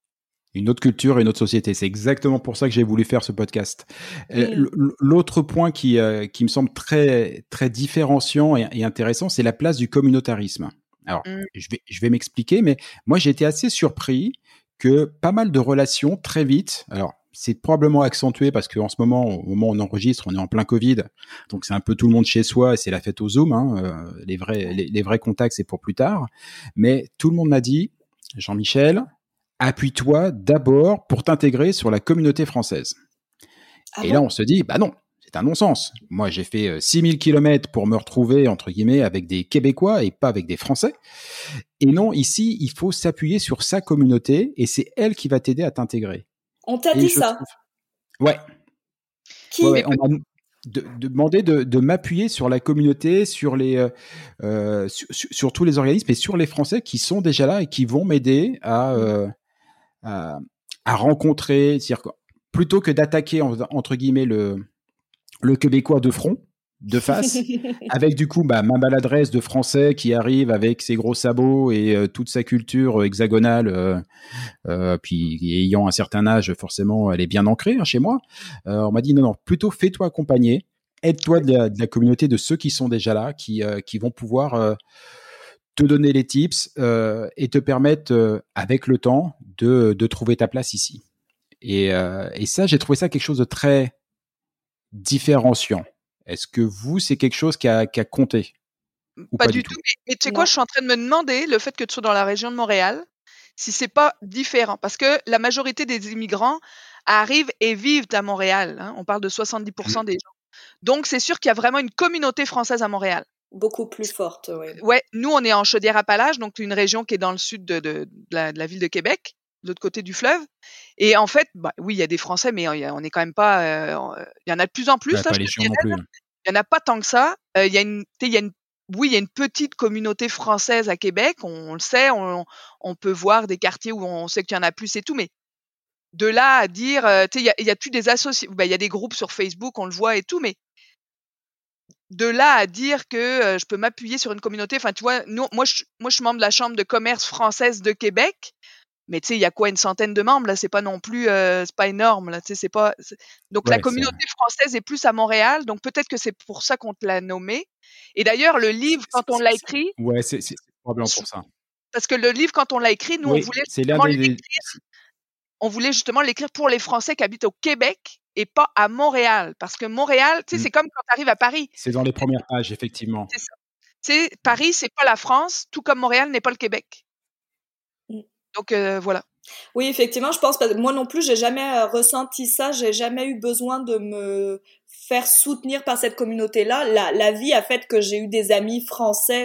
S1: Une autre culture et une autre société. C'est exactement pour ça que j'ai voulu faire ce podcast. Euh, l'autre point qui, euh, qui me semble très, très différenciant et, intéressant, c'est la place du communautarisme. Alors, mm. je vais, je vais m'expliquer, mais moi, j'ai été assez surpris que pas mal de relations, très vite, alors, c'est probablement accentué parce qu'en ce moment, au moment où on enregistre, on est en plein Covid, donc c'est un peu tout le monde chez soi et c'est la fête au Zoom. Hein, euh, les vrais, les vrais contacts, c'est pour plus tard. Mais tout le monde m'a dit, Jean-Michel, appuie-toi d'abord pour t'intégrer sur la communauté française. Ah et là, on se dit, bah non, c'est un non-sens. Moi, j'ai fait 6000 euh, kilomètres pour me retrouver, entre guillemets, avec des Québécois et pas avec des Français. Et non, ici, il faut s'appuyer sur sa communauté et c'est elle qui va t'aider à t'intégrer.
S2: On t'a dit ça
S1: Ouais. Qui On m'a demandé de, m'appuyer sur la communauté, sur les, euh, euh, sur, tous les organismes et sur les Français qui sont déjà là et qui vont m'aider à, à, rencontrer, c'est-à-dire plutôt que d'attaquer entre guillemets le, le Québécois de front, de face, avec du coup bah, ma maladresse de français qui arrive avec ses gros sabots et euh, toute sa culture hexagonale, euh, euh, puis ayant un certain âge, forcément, elle est bien ancrée hein, chez moi. on m'a dit non, non, plutôt fais-toi accompagner, aide-toi de, la, communauté de ceux qui sont déjà là, qui, qui vont pouvoir te donner les tips euh, et te permettre, euh, avec le temps, de, de, trouver ta place ici. Et, euh, et ça, j'ai trouvé ça quelque chose de très différenciant. Est-ce que vous, c'est quelque chose qui a, qui a compté
S3: pas, du tout. Mais, tu sais quoi, je suis en train de me demander le fait que tu sois dans la région de Montréal, si c'est pas différent, parce que la majorité des immigrants arrivent et vivent à Montréal. Hein. On parle de 70% mmh. des gens. Donc c'est sûr qu'il y a vraiment une communauté française à Montréal.
S2: Beaucoup plus forte, oui.
S3: Ouais, nous, on est en Chaudière-Appalaches, donc une région qui est dans le sud de, de, la, de la, ville de Québec, de l'autre côté du fleuve. Et en fait, bah, oui, il y a des Français, mais on n'est quand même pas. Euh, il y en a de plus en plus.
S1: Là,
S3: il
S1: n'y
S3: en a pas tant que ça. Euh, il y a une, il y a une oui, il y a une petite communauté française à Québec, on, le sait, on, on, peut voir des quartiers où on sait qu'il y en a plus et tout, mais de là à dire, euh, tu sais, il y a, plus des associations, bah, il y a des groupes sur Facebook, on le voit et tout, mais de là à dire que je peux m'appuyer sur une communauté. Enfin, tu vois, nous, moi, je, moi, je suis membre de la Chambre de commerce française de Québec. Mais tu sais, il y a quoi une centaine de membres là? C'est pas non plus, c'est pas énorme là. Tu sais, c'est pas. Donc la communauté française est plus à Montréal. Donc peut-être que c'est pour ça qu'on te l'a nommé. Et d'ailleurs, le livre quand on l'a écrit.
S1: Ouais, c'est probablement pour ça.
S3: Parce que le livre quand on l'a écrit, nous on voulait justement l'écrire. On voulait justement l'écrire pour les Français qui habitent au Québec et pas à Montréal. Parce que Montréal, tu sais, mmh. c'est comme quand tu arrives à Paris.
S1: C'est dans les premières pages, effectivement.
S3: C'est ça. Paris, c'est pas la France, tout comme Montréal n'est pas le Québec. Mmh. Donc euh, voilà.
S2: Oui, effectivement, je pense que moi non plus, j'ai jamais euh, ressenti ça, j'ai jamais eu besoin de me faire soutenir par cette communauté-là. La, la vie a fait que j'ai eu des amis français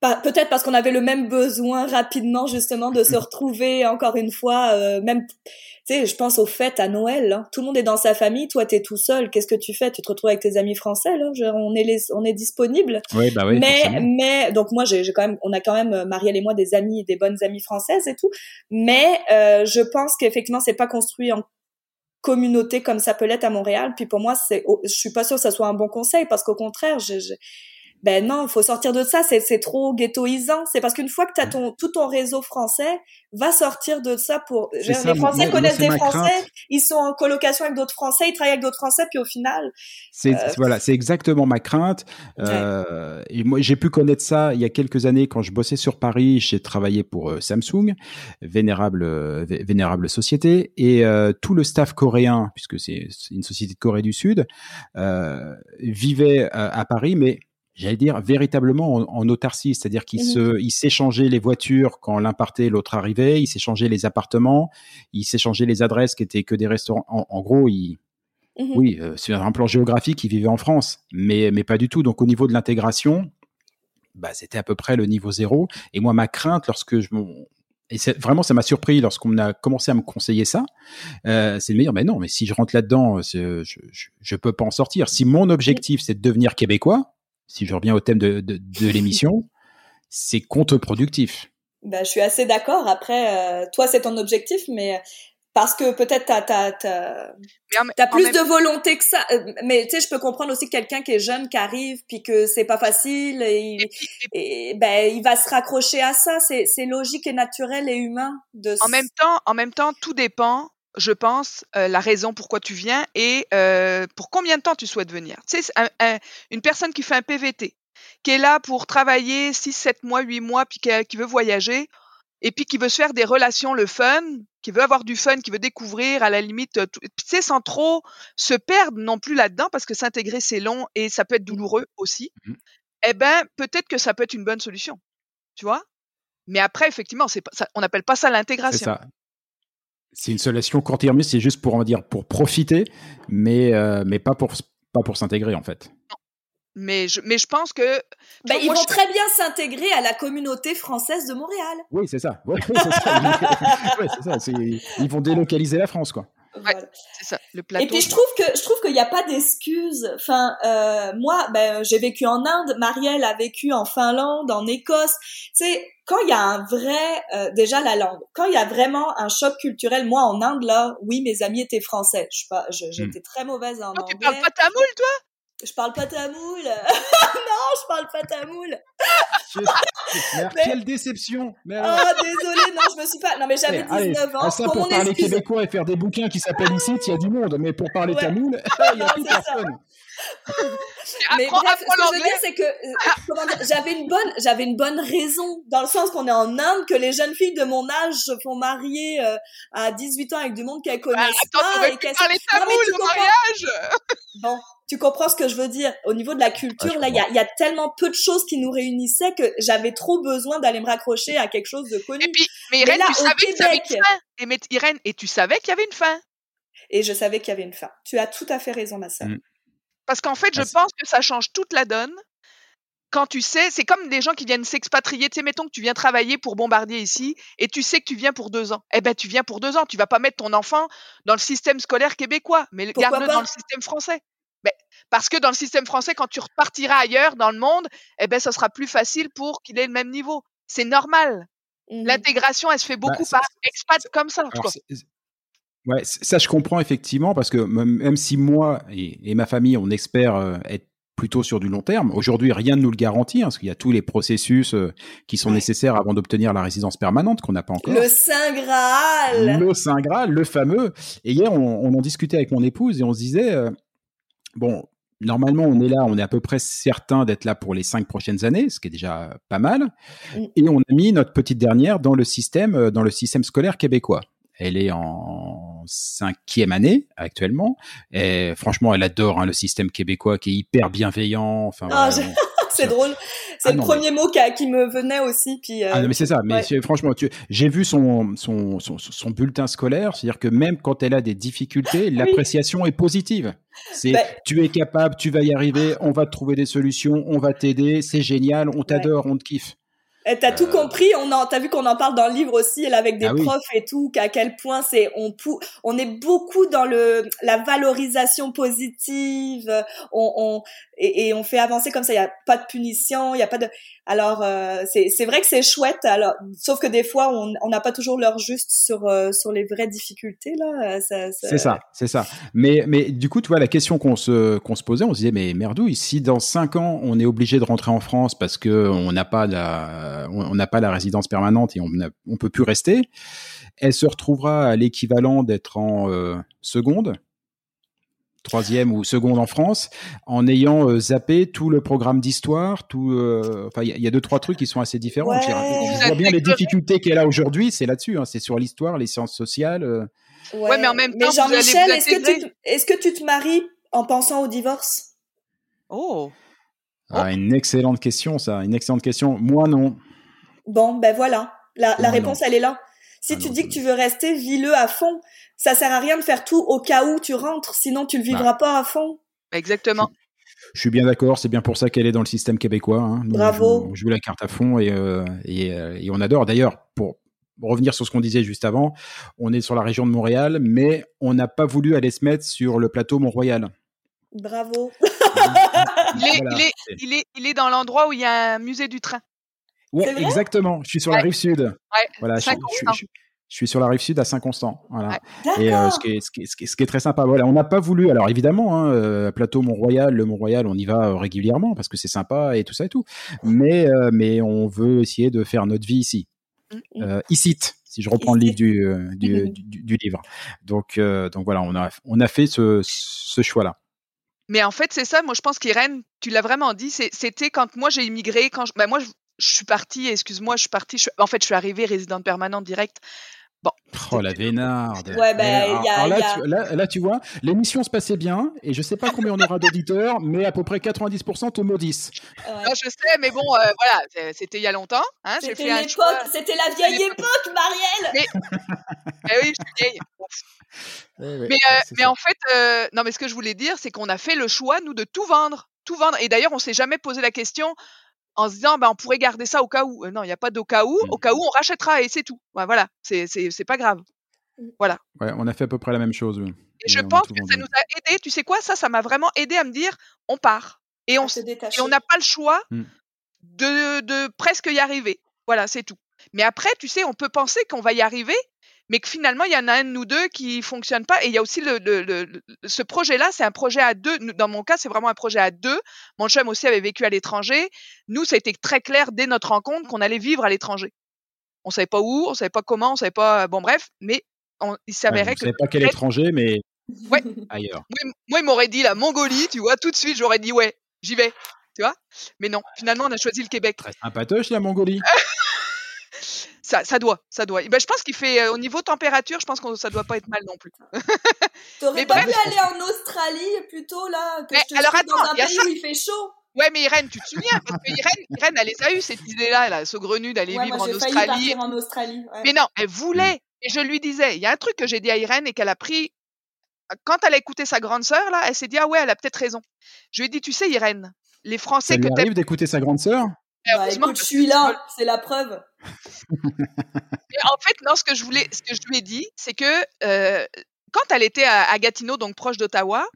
S2: Peut-être parce qu'on avait le même besoin rapidement justement de se retrouver encore une fois, euh, même, tu sais, je pense aux fêtes à Noël. Hein. Tout le monde est dans sa famille, toi t'es tout seul. Qu'est-ce que tu fais? Tu te retrouves avec tes amis français là? On est les, on est disponible.
S1: Oui, bah oui.
S2: Mais, mais donc moi j'ai quand même, on a quand même euh, Marielle et moi des amis, des bonnes amies françaises et tout. Mais euh, je pense qu'effectivement c'est pas construit en communauté comme ça peut l'être à Montréal. Puis pour moi, c'est, je suis pas sûre que ça soit un bon conseil parce qu'au contraire, je, ben non, faut sortir de ça, c'est trop ghettoisant. C'est parce qu'une fois que tu as ton tout ton réseau français, va sortir de ça pour les Français connaissent des Français, ils sont en colocation avec d'autres Français, ils travaillent avec d'autres Français puis au final
S1: c'est euh, voilà, c'est exactement ma crainte. Euh, et moi j'ai pu connaître ça il y a quelques années quand je bossais sur Paris, j'ai travaillé pour euh, Samsung, vénérable vénérable société et tout le staff coréen puisque c'est une société de Corée du Sud vivait à Paris mais j'allais dire véritablement en, autarcie, c'est-à-dire qu'ils mmh se, s'échangeaient les voitures quand l'un partait, l'autre arrivait, ils s'échangeaient les appartements, ils s'échangeaient les adresses qui étaient que des restaurants. En, gros, ils, mmh oui, euh, sur un plan géographique, ils vivaient en France, mais mais pas du tout. Donc au niveau de l'intégration, bah c'était à peu près le niveau zéro. Et moi, ma crainte lorsque je et vraiment, ça m'a surpris lorsqu'on a commencé à me conseiller ça. Euh, c'est de me dire, mais non, mais si je rentre là-dedans, je, je, je, peux pas en sortir. Si mon objectif, c'est de devenir québécois, si je reviens au thème de, de, de l'émission, c'est contre-productif.
S2: Ben, je suis assez d'accord. Après, euh, toi, c'est ton objectif, mais parce que peut-être t'as t'as t'as, plus de volonté que ça. Euh, mais tu sais, je peux comprendre aussi quelqu'un qui est jeune, qui arrive, puis que c'est pas facile, et, et, ben il va se raccrocher à ça. C'est c'est logique et naturel et humain de.
S3: En même temps, en même temps, tout dépend je pense, euh, la raison pourquoi tu viens et euh, pour combien de temps tu souhaites venir. Tu sais, une personne qui fait un PVT, qui est là pour travailler 6, 7 mois, 8 mois, puis qui, veut voyager, et puis qui veut se faire des relations, le fun, qui veut avoir du fun, qui veut découvrir à la limite, euh, tu sais, sans trop se perdre non plus là-dedans, parce que s'intégrer, c'est long et ça peut être douloureux aussi. Mmh eh ben, peut-être que ça peut être une bonne solution, tu vois? Mais après, effectivement, c'est pas, on n'appelle pas ça l'intégration.
S1: C'est une solution court-termiste, c'est juste pour en dire pour profiter, mais euh, mais pas pour pas pour s'intégrer en fait.
S3: Mais je, mais je pense que.
S2: Bah, ils vont très bien s'intégrer à la communauté française de Montréal.
S1: Oui, c'est ça. Ouais, c'est ça. ça. Ils vont délocaliser la France, quoi.
S3: Ouais, c'est ça, le plateau.
S2: Et puis je trouve que je trouve qu'il n'y a pas d'excuses. Enfin, euh, moi, ben j'ai vécu en Inde, Marielle a vécu en Finlande, en Écosse. Tu sais, quand il y a un vrai, euh, déjà la langue, quand il y a vraiment un choc culturel, moi en Inde là, oui, mes amis étaient français. Je pas, hmm. j'étais très mauvaise en
S3: non,
S2: anglais.
S3: Tu parles pas tamoul, toi?
S2: Je parle pas tamoul. non, je parle pas tamoul.
S1: mais... Quelle déception.
S2: Mais Oh, désolé, non, je me suis pas. Non, mais j'avais 19 ans.
S1: Ça, pour, parler québécois et faire des bouquins qui s'appellent ici, il y a du monde. Mais pour parler tamoul, il y a plus personne.
S2: mais bref, ce que je veux dire, c'est que euh, j'avais une bonne, j'avais une bonne raison dans le sens qu'on est en Inde, que les jeunes filles de mon âge se font marier euh, à 18 ans avec du monde qu'elles connaissent
S3: bah, attends,
S2: pas
S3: et qu'elles. Parler tamoul au mariage.
S2: Bon, tu comprends ce que je veux dire. Au niveau de la culture là il y a, y a, tellement peu de choses qui nous réunissaient que j'avais trop besoin d'aller me raccrocher à quelque chose de connu.
S3: et puis mais Irène tu savais qu'il y avait une fin. Et mais, Irène et tu savais qu'il y avait une fin.
S2: Et je savais qu'il y avait une fin. Tu as tout à fait raison ma sœur. Mm.
S3: Parce qu'en fait je pense que ça change toute la donne quand tu sais, c'est comme des gens qui viennent s'expatrier. Tu sais, mettons que tu viens travailler pour Bombardier ici et tu sais que tu viens pour deux ans. Eh ben, tu viens pour deux ans. Tu vas pas mettre ton enfant dans le système scolaire québécois, mais garde-le dans le système français. Ben, parce que dans le système français, quand tu repartiras ailleurs dans le monde, eh ben, ça sera plus facile pour qu'il ait le même niveau. C'est normal. Mmh L'intégration, elle se fait bah, beaucoup par expats comme ça.
S1: Ouais, ça je comprends effectivement parce que même si moi et, ma famille on espère euh, être plutôt sur du long terme, aujourd'hui rien ne nous le garantit hein, parce qu'il y a tous les processus euh, qui sont nécessaires avant d'obtenir la résidence permanente qu'on n'a pas encore.
S2: Le saint graal.
S1: Le saint graal, le fameux. Et hier on, on en discutait avec mon épouse et on se disait euh, bon, normalement, on est là, on est à peu près certain d'être là pour les cinq prochaines années, ce qui est déjà pas mal. Mm. Et on a mis notre petite dernière dans le système, dans le système scolaire québécois. Elle est en cinquième année actuellement. Et franchement, elle adore hein, le système québécois qui est hyper bienveillant. Enfin,
S2: ah, c'est drôle. C'est ah le premier mot qui, me venait aussi. Puis, euh,
S1: Ah non, mais c'est ça. Mais franchement, j'ai vu son, son, son, bulletin scolaire. C'est-à-dire que même quand elle a des difficultés, l'appréciation est positive. C'est bah tu es capable, tu vas y arriver, on va te trouver des solutions, on va t'aider, c'est génial, on t'adore, on te kiffe.
S2: T'as tout compris, on en, t'as vu qu'on en parle dans le livre aussi, avec des
S1: Ah oui.
S2: profs et tout, qu'à quel point c'est, on pou, on est beaucoup dans le, la valorisation positive, on, on et, on fait avancer comme ça, il y a pas de punition, il y a pas de, alors euh, c'est, vrai que c'est chouette, alors, sauf que des fois on n'a pas toujours l'heure juste sur euh, sur les vraies difficultés là, euh,
S1: C'est ça, c'est ça. Mais, mais du coup, tu vois, la question qu'on se, qu'on se posait, on se disait, mais merdouille, si dans cinq ans, on est obligé de rentrer en France parce que on n'a pas la, on n'a pas la résidence permanente et on n'a- on peut plus rester, elle se retrouvera à l'équivalent d'être en euh, seconde, troisième ou seconde en France, en ayant euh, zappé tout le programme d'histoire, tout, euh, enfin, il y, a- il y a deux trois trucs qui sont assez différents.
S2: Ouais.
S1: Je, je vois bien les difficultés qu'elle a aujourd'hui, c'est là-dessus, hein, c'est sur l'histoire, les sciences sociales. euh,
S3: Ouais, mais en même temps,
S2: Jean-Michel, est-ce que tu, te- est-ce que tu te maries en pensant au divorce?
S3: Oh.
S1: Ah, une excellente question, ça. Une excellente question. Moi, non.
S2: Bon, ben voilà. La, la
S1: Non,
S2: réponse, elle est là. Si
S1: Ah
S2: tu
S1: non,
S2: dis que tu veux rester, vis-le à fond. Ça sert à rien de faire tout au cas où tu rentres, sinon tu le
S1: Bah.
S2: vivras pas à fond.
S3: Exactement.
S1: Je suis bien d'accord. C'est bien pour ça qu'elle est dans le système québécois. hein. Nous,
S2: Bravo.
S1: On joue, on joue la carte à fond et, euh, et, euh, et on adore. D'ailleurs, pour revenir sur ce qu'on disait juste avant, on est sur la région de Montréal, mais on n'a pas voulu aller se mettre sur le plateau Mont-Royal.
S2: Bravo.
S3: Il est,
S1: Voilà.
S3: il, est, il, est, il est dans l'endroit où il y a un musée du train.
S1: Ouais, exactement. Je suis sur la rive sud.
S3: Ouais,
S1: Voilà, je,
S3: Saint-Constant.
S1: je- je- je suis sur la rive sud à Saint-Constant. Voilà. Et euh, ce, qui est, ce, qui est, ce, qui est, ce qui est très sympa, voilà, on n'a pas voulu. Alors évidemment, hein, euh, plateau Mont-Royal, le Mont-Royal, on y va euh, régulièrement parce que c'est sympa et tout ça et tout. Mais euh, mais on veut essayer de faire notre vie ici,
S2: Mm.
S1: euh, ici, si je reprends le livre du, euh, du, du, du livre. Donc donc voilà, on a on a fait ce, ce choix-là.
S3: Mais en fait, c'est ça. Moi, je pense qu'Irène, tu l'as vraiment dit. C'était quand moi j'ai immigré. Quand je, ben, moi, je, je suis partie. Excuse-moi, je suis partie. je suis- en fait, je suis arrivée résidente permanente directe. Bon.
S1: Oh la vénarde.
S2: Ouais, ben,
S1: Eh, alors-
S2: il y a-
S1: alors là,
S2: il y a-
S1: tu, là, là, tu vois, l'émission se passait bien et je sais pas combien on aura d'auditeurs, mais à peu près 90% te maudissent.
S2: Ouais.
S3: Ah, je sais, mais bon, euh, voilà, c'était il y a longtemps. Hein,
S2: C'était
S3: fait un
S2: l'époque,
S3: choix.
S2: c'était la vieille époque, Marielle.
S3: Eh oui, je suis vieille.
S1: Ouais, ouais,
S3: Mais, euh, mais en fait, euh, non, mais ce que je voulais dire, c'est qu'on a fait le choix, nous, de tout vendre. Tout vendre. Et d'ailleurs, on s'est jamais posé la question en se disant, ben, on pourrait garder ça au cas où. Euh, non, il n'y a pas d'au cas où.
S1: Mm.
S3: Au cas où, on rachètera et c'est tout. Ouais, voilà, c'est c'est- c'est pas grave.
S1: Ouais, on a fait à peu près la même chose. oui.
S3: Et je pense que ça nous a aidé. Tu sais quoi? Ça, ça m'a vraiment aidé à me dire, on part. Et on, et n'a pas le choix
S1: Mm.
S3: de, de presque y arriver. Voilà, c'est tout. Mais après, tu sais, on peut penser qu'on va y arriver, mais que finalement, il y en a un de nous deux qui fonctionne pas. Et il y a aussi le, le- le- ce projet-là, c'est un projet à deux. Dans mon cas, c'est vraiment un projet à deux. Mon chum aussi avait vécu à l'étranger. Nous, ça a été très clair dès notre rencontre qu'on allait vivre à l'étranger. On savait pas où, on savait pas comment, on savait pas. Bon, bref, mais on- il
S1: Ouais,
S3: s'avérait
S1: on
S3: que
S1: savait pas quel étranger, mais
S3: Ouais.
S1: ailleurs.
S3: moi, moi, il m'aurait dit la Mongolie, tu vois, tout de suite, j'aurais dit ouais, j'y vais, tu vois. Mais non, finalement, on a choisi le Québec.
S1: Très sympatoche, la Mongolie.
S3: Ça, ça doit, ça doit. Ben, je pense qu'il fait, euh, au niveau température, je pense que ça doit pas être mal non plus.
S2: T'aurais
S3: Mais
S2: pas
S3: bref.
S2: pu aller en Australie plutôt là que
S3: Mais
S2: je te
S3: alors,
S2: suive dans
S3: attends,
S2: un
S3: y a
S2: pays
S3: ça.
S2: où il fait chaud?
S3: Ouais, mais Irène, tu te souviens? Parce que Irène, Irène, elle les a eu cette idée-là, elle a saugrenue d'aller
S2: Ouais,
S3: vivre
S2: moi
S3: en Australie.
S2: partir en Australie. ouais.
S3: Mais non, elle voulait. Et je lui disais, il y a un truc que j'ai dit à Irène et qu'elle a pris. Quand elle a écouté sa grande sœur, là, elle s'est dit, ah ouais, elle a peut-être raison. Je lui ai dit, tu sais, Irène, les
S1: Ça
S3: Français
S1: lui
S3: que t'aimes.
S1: arrive d'écouter sa grande sœur?
S3: Eh,
S2: Bah, écoute, je suis là, c'est la preuve.
S3: En fait, non, ce que je voulais, ce que je lui ai dit, c'est que euh, quand elle était à, à Gatineau, donc proche d'Ottawa,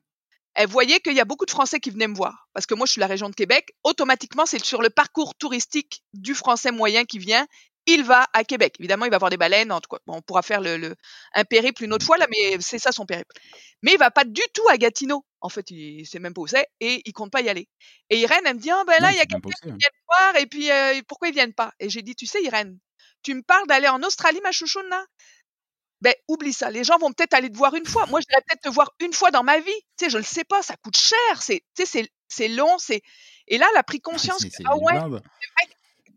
S3: elle voyait qu'il y a beaucoup de Français qui venaient me voir. Parce que moi, je suis la région de Québec. Automatiquement, c'est sur le parcours touristique du Français moyen qui vient. Il va à Québec. Évidemment, il va voir des baleines. En tout cas, bon, on pourra faire le, le- un périple une autre fois, là, mais c'est ça son périple. Mais il va pas du tout à Gatineau. En fait, il sait même pas où c'est et il compte pas y aller. Et Irène, elle me dit, ah ben là, il y a
S1: c'est
S3: quelqu'un qui vient te voir et puis euh, pourquoi ils viennent pas? Et j'ai dit, tu sais, Irène, tu me parles d'aller en Australie, ma chouchoune, là? Ben, oublie ça. Les gens vont peut-être aller te voir une fois. Moi, je vais peut-être te voir une fois dans ma vie. Tu sais, je le sais pas, ça coûte cher. C'est, tu sais, c'est, c'est long. C'est... Et là, elle a pris conscience
S1: C'est-
S3: que,
S1: c'est
S3: ah ouais,
S1: blinde.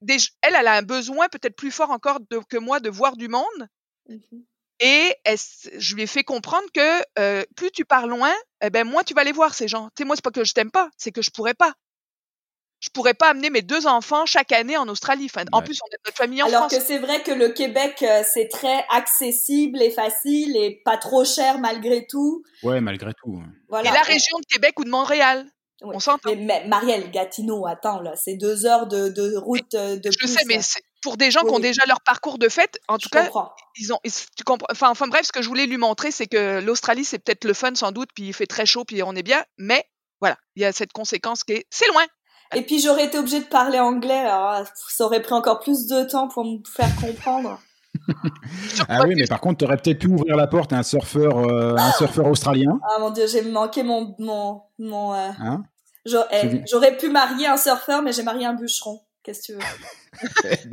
S3: Des- elle, elle a un besoin peut-être plus fort encore de- que moi de voir du monde.
S2: Mhm.
S3: Et elle je lui ai fait comprendre que euh, plus tu pars loin, eh ben moins tu vas les voir ces gens. Tu sais, moi c'est pas que je t'aime pas, c'est que je pourrais pas. Je pourrais pas amener mes deux enfants chaque année en Australie. Enfin, en plus, on est notre famille en
S2: Alors
S3: France.
S2: que c'est vrai que le Québec, c'est très accessible et facile et pas trop cher malgré tout.
S1: Ouais, malgré tout.
S2: Voilà.
S3: Et la région de Québec ou de Montréal. On s'entend.
S2: Mais, Marielle, Gatineau, attends, là, c'est deux heures de, de route euh, de
S3: Je sais, mais pour des gens qui ont déjà leur parcours de fête, en tout cas, ils ont, tu comprends, enfin, enfin, bref, ce que je voulais lui montrer, c'est que l'Australie, c'est peut-être le fun sans doute, puis il fait très chaud, puis on est bien, mais voilà, il y a cette conséquence qui est, c'est loin.
S2: Et puis j'aurais été obligée de parler anglais, alors ça aurait pris encore plus de temps pour me faire comprendre.
S1: Ah oui, mais par contre, tu aurais peut-être pu ouvrir la porte à un surfeur, euh, un surfeur australien.
S2: Ah mon dieu, j'ai manqué mon. mon, mon euh, hein? eh, J'aurais pu marier un surfeur, mais j'ai marié un bûcheron. Qu'est-ce que tu veux?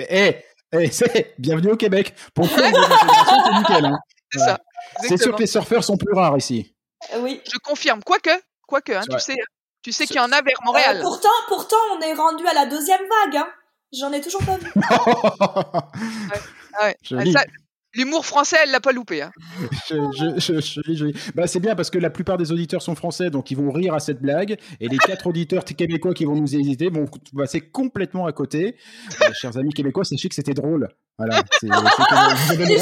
S1: Eh, eh, eh bienvenue au Québec. Pour c'est nickel. Hein.
S3: C'est ça.
S1: C'est sûr que les surfeurs sont plus rares ici.
S2: Euh, oui.
S3: Je confirme. Quoique, quoique, hein, tu sais, tu sais qu'il y en a vers Montréal.
S2: pourtant, pourtant, on est rendu à la deuxième vague. Hein. J'en ai toujours pas vu.
S3: ouais. Ah ouais. L'humour français, elle l'a pas loupé. Hein.
S1: bah, c'est bien parce que la plupart des auditeurs sont français, donc ils vont rire à cette blague. Et les quatre auditeurs québécois qui vont nous hésiter vont passer complètement à côté. Euh, chers amis québécois, sachez que c'était drôle. Voilà, c'est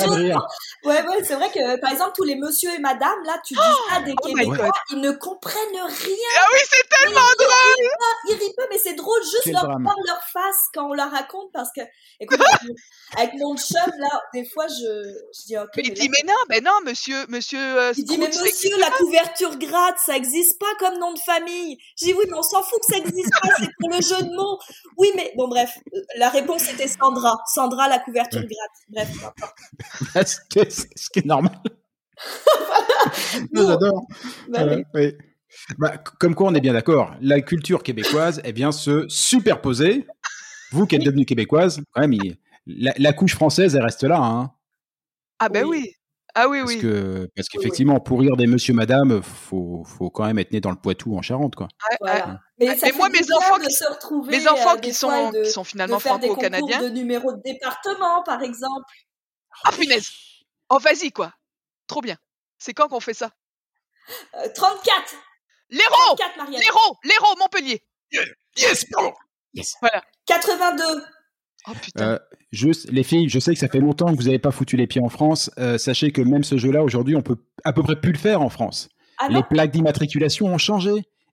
S2: rire. Ouais, ouais, c'est vrai que par exemple, tous les monsieur et madame, là, tu dis à des oh Québécois, ils ne comprennent rien.
S3: Ah oui, c'est tellement drôle!
S2: Ils rient pas, mais c'est drôle juste leur voir leur face quand on la raconte parce que, écoute, avec mon chum, là, des fois, je, je dis, ok.
S3: Mais il dit, mais non, mais non, monsieur, monsieur, euh,
S2: Il dit, mais monsieur, la couverture gratte, ça existe pas comme nom de famille. Je dis, oui, mais on s'en fout que ça existe pas, c'est pour le jeu de mots. Oui, mais, bon, bref, la réponse était Sandra. Sandra, la couverture couverture Bref,
S1: ce, qui est, normal? J'adore. Bah bah, comme quoi, on est bien d'accord. La culture québécoise est bien se superposer. Vous qui êtes devenue québécoise, quand même, la, couche française, elle reste là. Hein.
S3: Ah ben oui. Ah oui,
S1: parce
S3: oui.
S1: Que, parce qu'effectivement, pour rire des monsieur, madame, faut, faut quand même être né dans le Poitou, en Charente, quoi.
S2: Mais, moi, mes enfants, qui, se retrouver,
S3: mes enfants qui, sont, qui sont finalement franco-canadiens.
S2: de numéro de département, par exemple.
S3: Ah, punaise Oh, vas-y, quoi Trop bien. C'est quand qu'on fait ça?
S2: 34
S3: L'Hérault L'Hérault L'Hérault, Montpellier
S1: Yes,
S3: Yes Voilà.
S2: 82
S3: Oh putain.
S1: Euh, juste, les filles, je sais que ça fait longtemps que vous n'avez pas foutu les pieds en France. Euh, sachez que même ce jeu-là, aujourd'hui, on peut à peu près plus le faire en France. Ah les plaques d'immatriculation ont changé.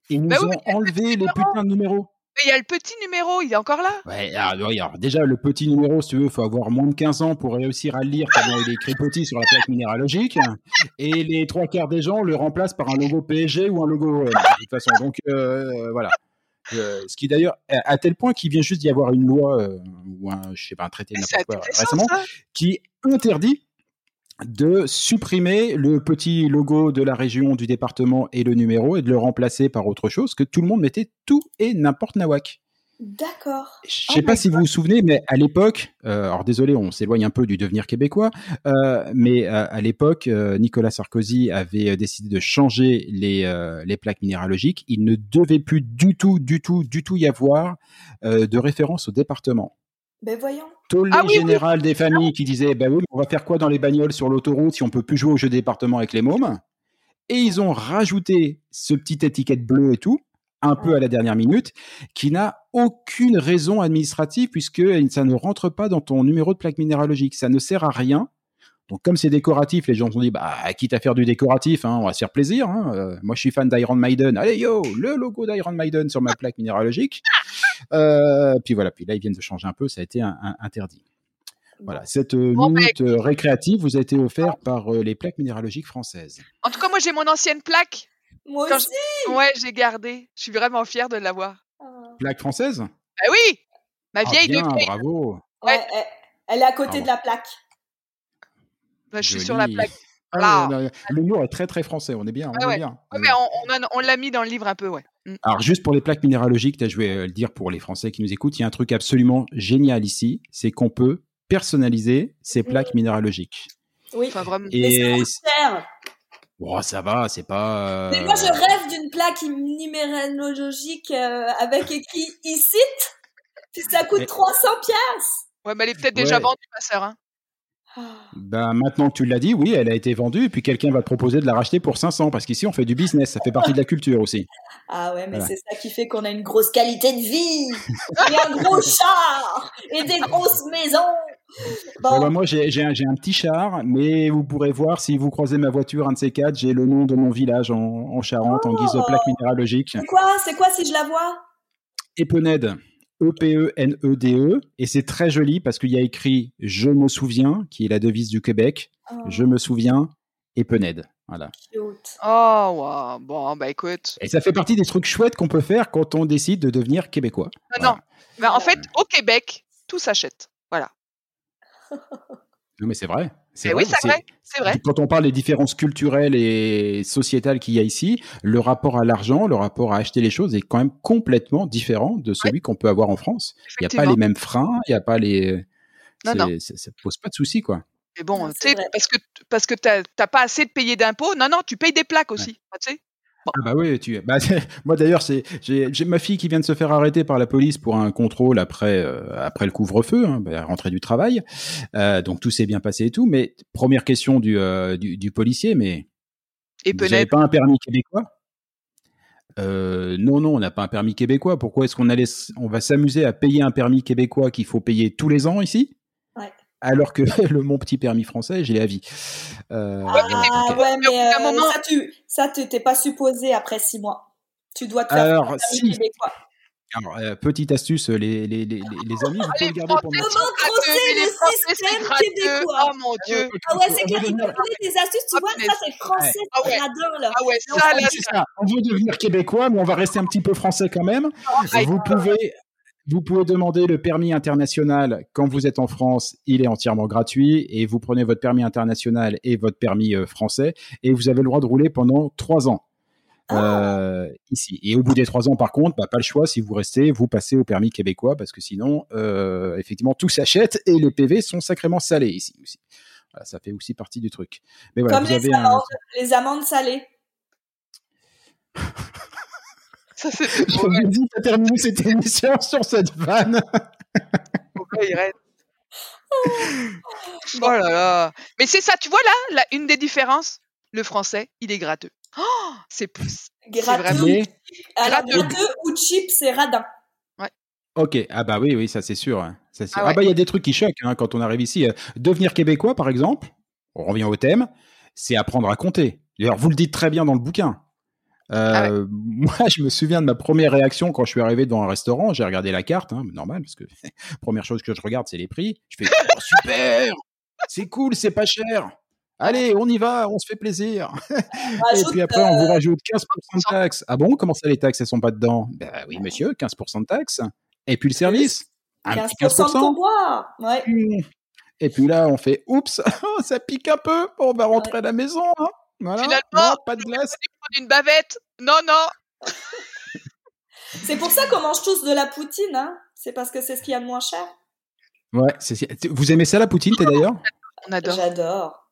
S1: Ils nous bah ont enlevé les putains de numéros.
S3: Mais il y a le petit numéro, il est encore là
S1: Ouais, alors, déjà, le petit numéro, si tu veux, il faut avoir moins de 15 ans pour réussir à le lire comme il est écrit petit sur la plaque minéralogique. Et les trois quarts des gens le remplacent par un logo PSG ou un logo de toute façon. Donc, euh, voilà. Euh, ce qui d'ailleurs, à, tel point qu'il vient juste d'y avoir une loi euh, ou un, je sais pas, un traité n'importe quoi récemment, qui interdit de supprimer le petit logo de la région, du département et le numéro et de le remplacer par autre chose, que tout le monde mettait tout et n'importe nawak.
S2: D'accord.
S1: Je sais oh pas si vous vous souvenez, mais à l'époque, euh, alors désolé, on s'éloigne un peu du devenir québécois, euh, mais euh, à l'époque, Nicolas Sarkozy avait décidé de changer les, les plaques minéralogiques. Il ne devait plus du tout, du tout, du tout y avoir de référence au département.
S2: Ben voyons.
S1: Tollé ah général des familles qui disaient, ben oui, on va faire quoi dans les bagnoles sur l'autoroute si on peut plus jouer au jeu département avec les mômes? Et ils ont rajouté ce petit étiquette bleue et tout un peu à la dernière minute, qui n'a aucune raison administrative puisque ça ne rentre pas dans ton numéro de plaque minéralogique. Ça ne sert à rien. Donc comme c'est décoratif, les gens ont dit bah quitte à faire du décoratif, hein, on va se faire plaisir. Hein. Euh, moi je suis fan d'Iron Maiden. Allez yo, le logo d'Iron Maiden sur ma plaque minéralogique. Euh, puis voilà, puis là ils viennent de changer un peu, ça a été interdit. Voilà, cette euh, minute récréative vous a été offerte par les plaques minéralogiques françaises.
S3: En tout cas, moi j'ai mon ancienne plaque
S2: moi aussi
S3: Ouais, j'ai gardé. Je suis vraiment fière de l'avoir.
S1: Ah. Plaque française?
S3: Bah oui Ma ah, vieille
S1: bien, bravo
S2: Ouais, elle, est à côté de la plaque.
S3: Bah, je suis sur la plaque.
S1: Ah, L'humour est très très français, on est bien. On, est bien.
S3: on, l'a mis dans le livre un peu, ouais.
S1: Mm. Alors juste pour les plaques minéralogiques, je vais le dire pour les Français qui nous écoutent, il y a un truc absolument génial ici, c'est qu'on peut personnaliser ces plaques minéralogiques.
S2: Oui,
S3: enfin, vraiment.
S2: Et
S1: Oh, ça va, c'est pas.
S2: Euh, mais moi, je rêve d'une plaque numérologique euh, avec écrit ICIT, puis ça coûte 300 pièces.
S3: Ouais, mais elle est peut-être déjà vendue, ma sœur. Hein.
S1: Ben, maintenant que tu l'as dit, oui, elle a été vendue, et puis quelqu'un va te proposer de la racheter pour 500, parce qu'ici, on fait du business, ça fait partie de la culture aussi.
S2: Ah ouais, mais c'est ça qui fait qu'on a une grosse qualité de vie, et un gros char, et des grosses maisons.
S1: Bah, moi, j'ai un, un, petit char, mais vous pourrez voir si vous croisez ma voiture, un de ces quatre, j'ai le nom de mon village en, en Charente en guise de plaque oh. minéralogique.
S2: C'est quoi? C'est quoi si je la vois?
S1: Epened. E-P-E-N-E-D-E. E, et c'est très joli parce qu'il y a écrit Je me souviens, qui est la devise du Québec. Oh. Je me souviens, Epened. Voilà.
S3: Oh, wow. bon, bah écoute.
S1: Et ça fait partie des trucs chouettes qu'on peut faire quand on décide de devenir québécois.
S3: Non, non. en fait, au Québec, tout s'achète. Voilà.
S1: non, mais c'est vrai.
S3: C'est oui, c'est vrai. vrai.
S1: Quand on parle des différences culturelles et sociétales qu'il y a ici, le rapport à l'argent, le rapport à acheter les choses est quand même complètement différent de celui qu'on peut avoir en France. Il n'y a pas les mêmes freins, il n'y a pas les. Non, non. Ça ne pose pas de soucis, quoi.
S3: Mais bon, tu sais, parce que, parce que tu n'as pas assez de payer d'impôts. Non, non, tu payes des plaques aussi. Tu sais
S1: ah bah oui, tu. Bah, moi d'ailleurs, c'est j'ai ma fille qui vient de se faire arrêter par la police pour un contrôle après euh, après le couvre-feu, hein, bah, rentrée du travail. Euh, donc tout s'est bien passé et tout. Mais première question du euh, du, du, policier, mais et vous n'avez pas un permis québécois? Non, non, on n'a pas un permis québécois. Pourquoi est-ce qu'on allait, on va s'amuser à payer un permis québécois qu'il faut payer tous les ans ici? Alors que le mon petit permis français, j'ai la vie.
S2: Euh, ah ouais, mais euh, ça, tu, ça, t'es pas supposé après six mois. Tu dois te faire
S1: alors, si. Alors, euh, petite astuce, les, les, les, les amis, vous pouvez le garder pour
S2: Comment crosser le système québécois
S3: Oh mon dieu
S2: Ah ouais, c'est clair, tu peux donner des astuces, tu vois, ça c'est français, ah ouais. là.
S3: Ah ouais, ça, là, c'est
S1: ça. On veut devenir québécois, mais on va rester un petit peu français quand même. Ah, vous pouvez vous pouvez demander le permis international quand vous êtes en France, il est entièrement gratuit et vous prenez votre permis international et votre permis euh, français et vous avez le droit de rouler pendant trois ans. Ah. Euh, ici. Et au bout des trois ans, par contre, bah, pas le choix. Si vous restez, vous passez au permis québécois parce que sinon, euh, effectivement, tout s'achète et les PV sont sacrément salés ici aussi. ça fait aussi partie du truc.
S2: Mais voilà, Comme vous les, avez amendes, les amendes salées.
S1: Ça, Je me dis, t'as terminé cette émission sur cette vanne.
S3: Irène. oh là là. Mais c'est ça, tu vois là, une des différences, le français, il est gratteux. Oh, c'est plus.
S2: Gratteux, gratteux ou cheap, c'est radin.
S1: Ok, ah bah oui, oui, ça c'est sûr. Hein. Ça, ah, ah, bah il y a des trucs qui choquent hein, quand on arrive ici. Euh, devenir québécois, par exemple, on revient au thème, c'est apprendre à compter. D'ailleurs, vous le dites très bien dans le bouquin. Ah euh, moi, je me souviens de ma première réaction quand je suis arrivé dans un restaurant. J'ai regardé la carte, hein, normal, parce que première chose que je regarde, c'est les prix. Je fais oh, super, c'est cool, c'est pas cher. Allez, on y va, on se fait plaisir. Et puis après, on vous rajoute 15% de taxes. Ah bon, comment ça, les taxes, elles sont pas dedans? Ben oui, monsieur, 15% de taxes. Et puis le service?
S2: 15%, 15% de. Ouais. Mmh.
S1: Et puis là, on fait oups, ça pique un peu, on va rentrer à la maison. Hein.
S3: Finalement, pas de glace. une bavette. Non, non.
S2: c'est pour ça qu'on mange tous de la poutine. Hein c'est parce que c'est ce qu'il y a de moins cher.
S1: Ouais, vous aimez ça la poutine, t'es d'ailleurs?
S3: On adore.
S2: J'adore.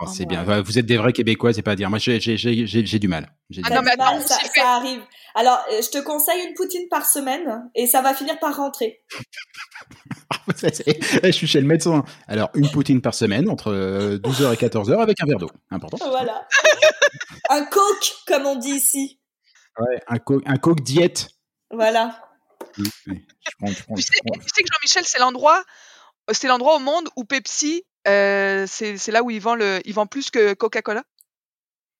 S1: Oh, c'est bien. Vous êtes des vrais Québécois, c'est pas à dire. Moi, j'ai du mal.
S2: Ah non, mais attends, ça, ça, arrive. Alors, euh, je te conseille une poutine par semaine et ça va finir par rentrer.
S1: je suis chez le médecin. Alors, une poutine par semaine entre 12h euh, et 14h avec un verre d'eau. Important.
S2: Voilà. un coke, comme on dit ici.
S1: Ouais, un coke, un coke diète.
S2: Voilà.
S3: tu, sais, que Jean-Michel, c'est l'endroit, c'est l'endroit au monde où Pepsi c'est là où ils vendent, le, ils vendent plus que Coca-Cola.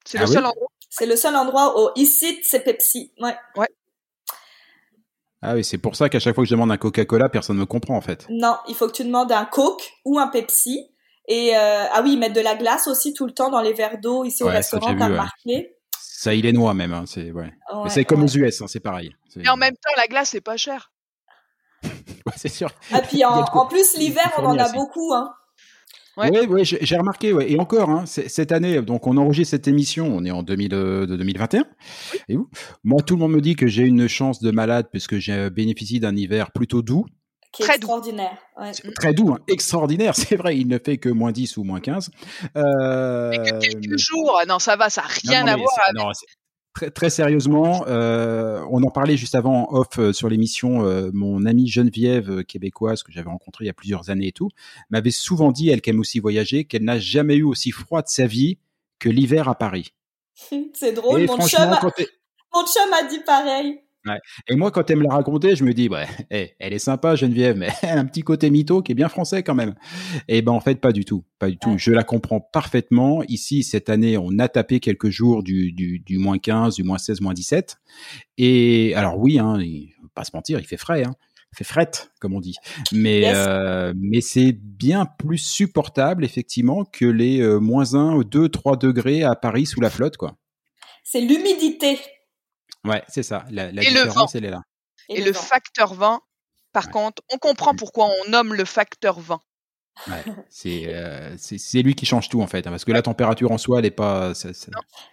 S3: C'est le ah seul endroit.
S2: C'est le seul endroit où ici c'est Pepsi. Ouais.
S3: Ouais.
S1: Ah oui, c'est pour ça qu'à chaque fois que je demande un Coca-Cola, personne ne me comprend en fait.
S2: Non, il faut que tu demandes un Coke ou un Pepsi. Et euh, ah oui, ils mettent de la glace aussi tout le temps dans les verres d'eau ici au restaurant, t'as remarqué.
S1: Ça, il est noir même. Hein, c'est ouais. C'est comme aux US, hein, c'est pareil.
S3: Et en même temps, la glace c'est pas cher.
S1: ouais, c'est sûr.
S2: Et puis en, en plus l'hiver, on en a beaucoup. Hein.
S1: Oui, ouais, j'ai remarqué, ouais. et encore, hein, cette année, donc on enregistre cette émission, on est en 2000, de 2021. Et où? Moi, tout le monde me dit que j'ai une chance de malade puisque j'ai bénéficié d'un hiver plutôt doux.
S2: Qui est très extraordinaire. Ouais.
S1: Très doux, hein, extraordinaire, c'est vrai, il ne fait que moins 10 ou moins 15.
S3: Euh... que quelques jours, non, ça va, ça n'a rien à voir avec...
S1: Très, très sérieusement, euh, on en parlait juste avant en off euh, sur l'émission. Euh, mon amie Geneviève euh, québécoise que j'avais rencontrée il y a plusieurs années et tout, m'avait souvent dit, elle qui aime aussi voyager, qu'elle n'a jamais eu aussi froid de sa vie que l'hiver à Paris.
S2: C'est drôle. mon chum, a... mon chum a dit pareil.
S1: Et moi, quand elle me l'a raconté, je me dis, ouais, eh, elle est sympa, Geneviève, mais elle a un petit côté mytho qui est bien français quand même. Et ben en fait, pas du tout, pas du tout. Je la comprends parfaitement. Ici, cette année, on a tapé quelques jours du, du, du moins 15, du moins 16, moins 17. Et alors oui, hein, il, pas se mentir, il fait frais. Hein fait fret, comme on dit. Mais, euh, mais c'est bien plus supportable, effectivement, que les euh, moins 1, 2, 3 degrés à Paris sous la flotte, quoi.
S2: C'est l'humidité.
S1: Ouais, c'est ça. La, la différence, elle est là.
S3: Et, le, facteur vent, par contre, on comprend mm. pourquoi on nomme le facteur vent.
S1: Ouais, euh, c'est c'est lui qui change tout en fait, hein, parce que la température en soi, elle est pas.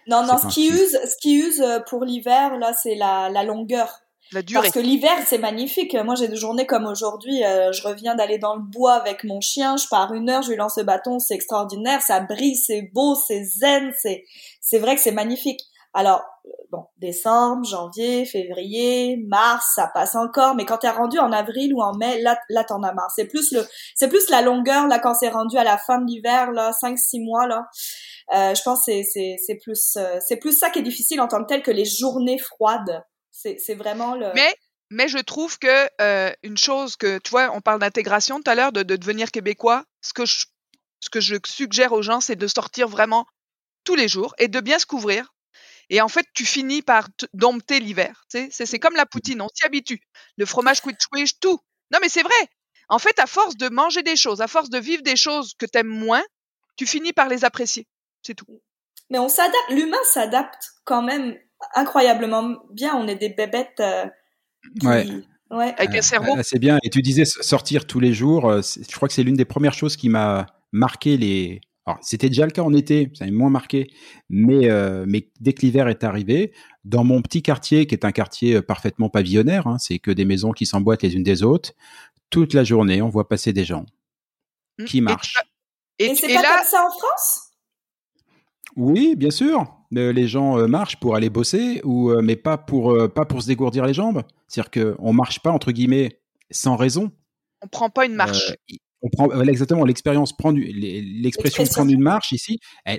S2: non, non, ce qui use, ce qui use pour l'hiver là, c'est la, la longueur. Parce que l'hiver, c'est magnifique. Moi, j'ai des journées comme aujourd'hui. Euh, je reviens d'aller dans le bois avec mon chien. Je pars une heure, je lui lance le bâton. C'est extraordinaire. Ça brille, c'est beau, c'est zen. C'est, c'est vrai que c'est magnifique. Alors, bon, décembre, janvier, février, mars, ça passe encore. Mais quand t'es rendu en avril ou en mai, là, là, t'en as marre. C'est plus le, c'est plus la longueur, là, quand c'est rendu à la fin de l'hiver, là, 5 six mois, là. Euh, je pense c'est, c'est, c'est plus, euh, c'est plus ça qui est difficile en tant que tel que les journées froides. C'est vraiment le.
S3: Mais mais je trouve que euh, une chose que tu vois, on parle d'intégration tout à l'heure, de, de, devenir québécois. Ce que je, ce que je suggère aux gens, c'est de sortir vraiment tous les jours et de bien se couvrir. Et en fait, tu finis par dompter l'hiver. C'est c'est comme la poutine, on s'y habitue. Le fromage quiche tout. Non, mais c'est vrai. En fait, à force de manger des choses, à force de vivre des choses que t'aimes moins, tu finis par les apprécier. C'est tout.
S2: Mais on s'adapte. L'humain s'adapte quand même incroyablement bien. On est des bébêtes. Euh,
S1: ouais.
S3: Avec un cerveau.
S1: C'est bien. Et tu disais sortir tous les jours. Euh, je crois que c'est l'une des premières choses qui m'a marqué les. Alors, c'était déjà le cas en été, ça m'a moins marqué, mais, euh, mais dès que l'hiver est arrivé, dans mon petit quartier, qui est un quartier parfaitement pavillonnaire, hein, c'est que des maisons qui s'emboîtent les unes des autres, toute la journée, on voit passer des gens mmh. qui marchent.
S2: Et, c'est pas comme ça en France?
S1: Oui, bien sûr les gens euh, marchent pour aller bosser, ou, euh, mais pas pour, euh, pas pour se dégourdir les jambes. C'est-à-dire qu'on ne marche pas, entre guillemets, sans raison.
S3: On prend pas une marche.
S1: On prend, exactement, l'expérience prendre, l'expression prendre une marche ici, il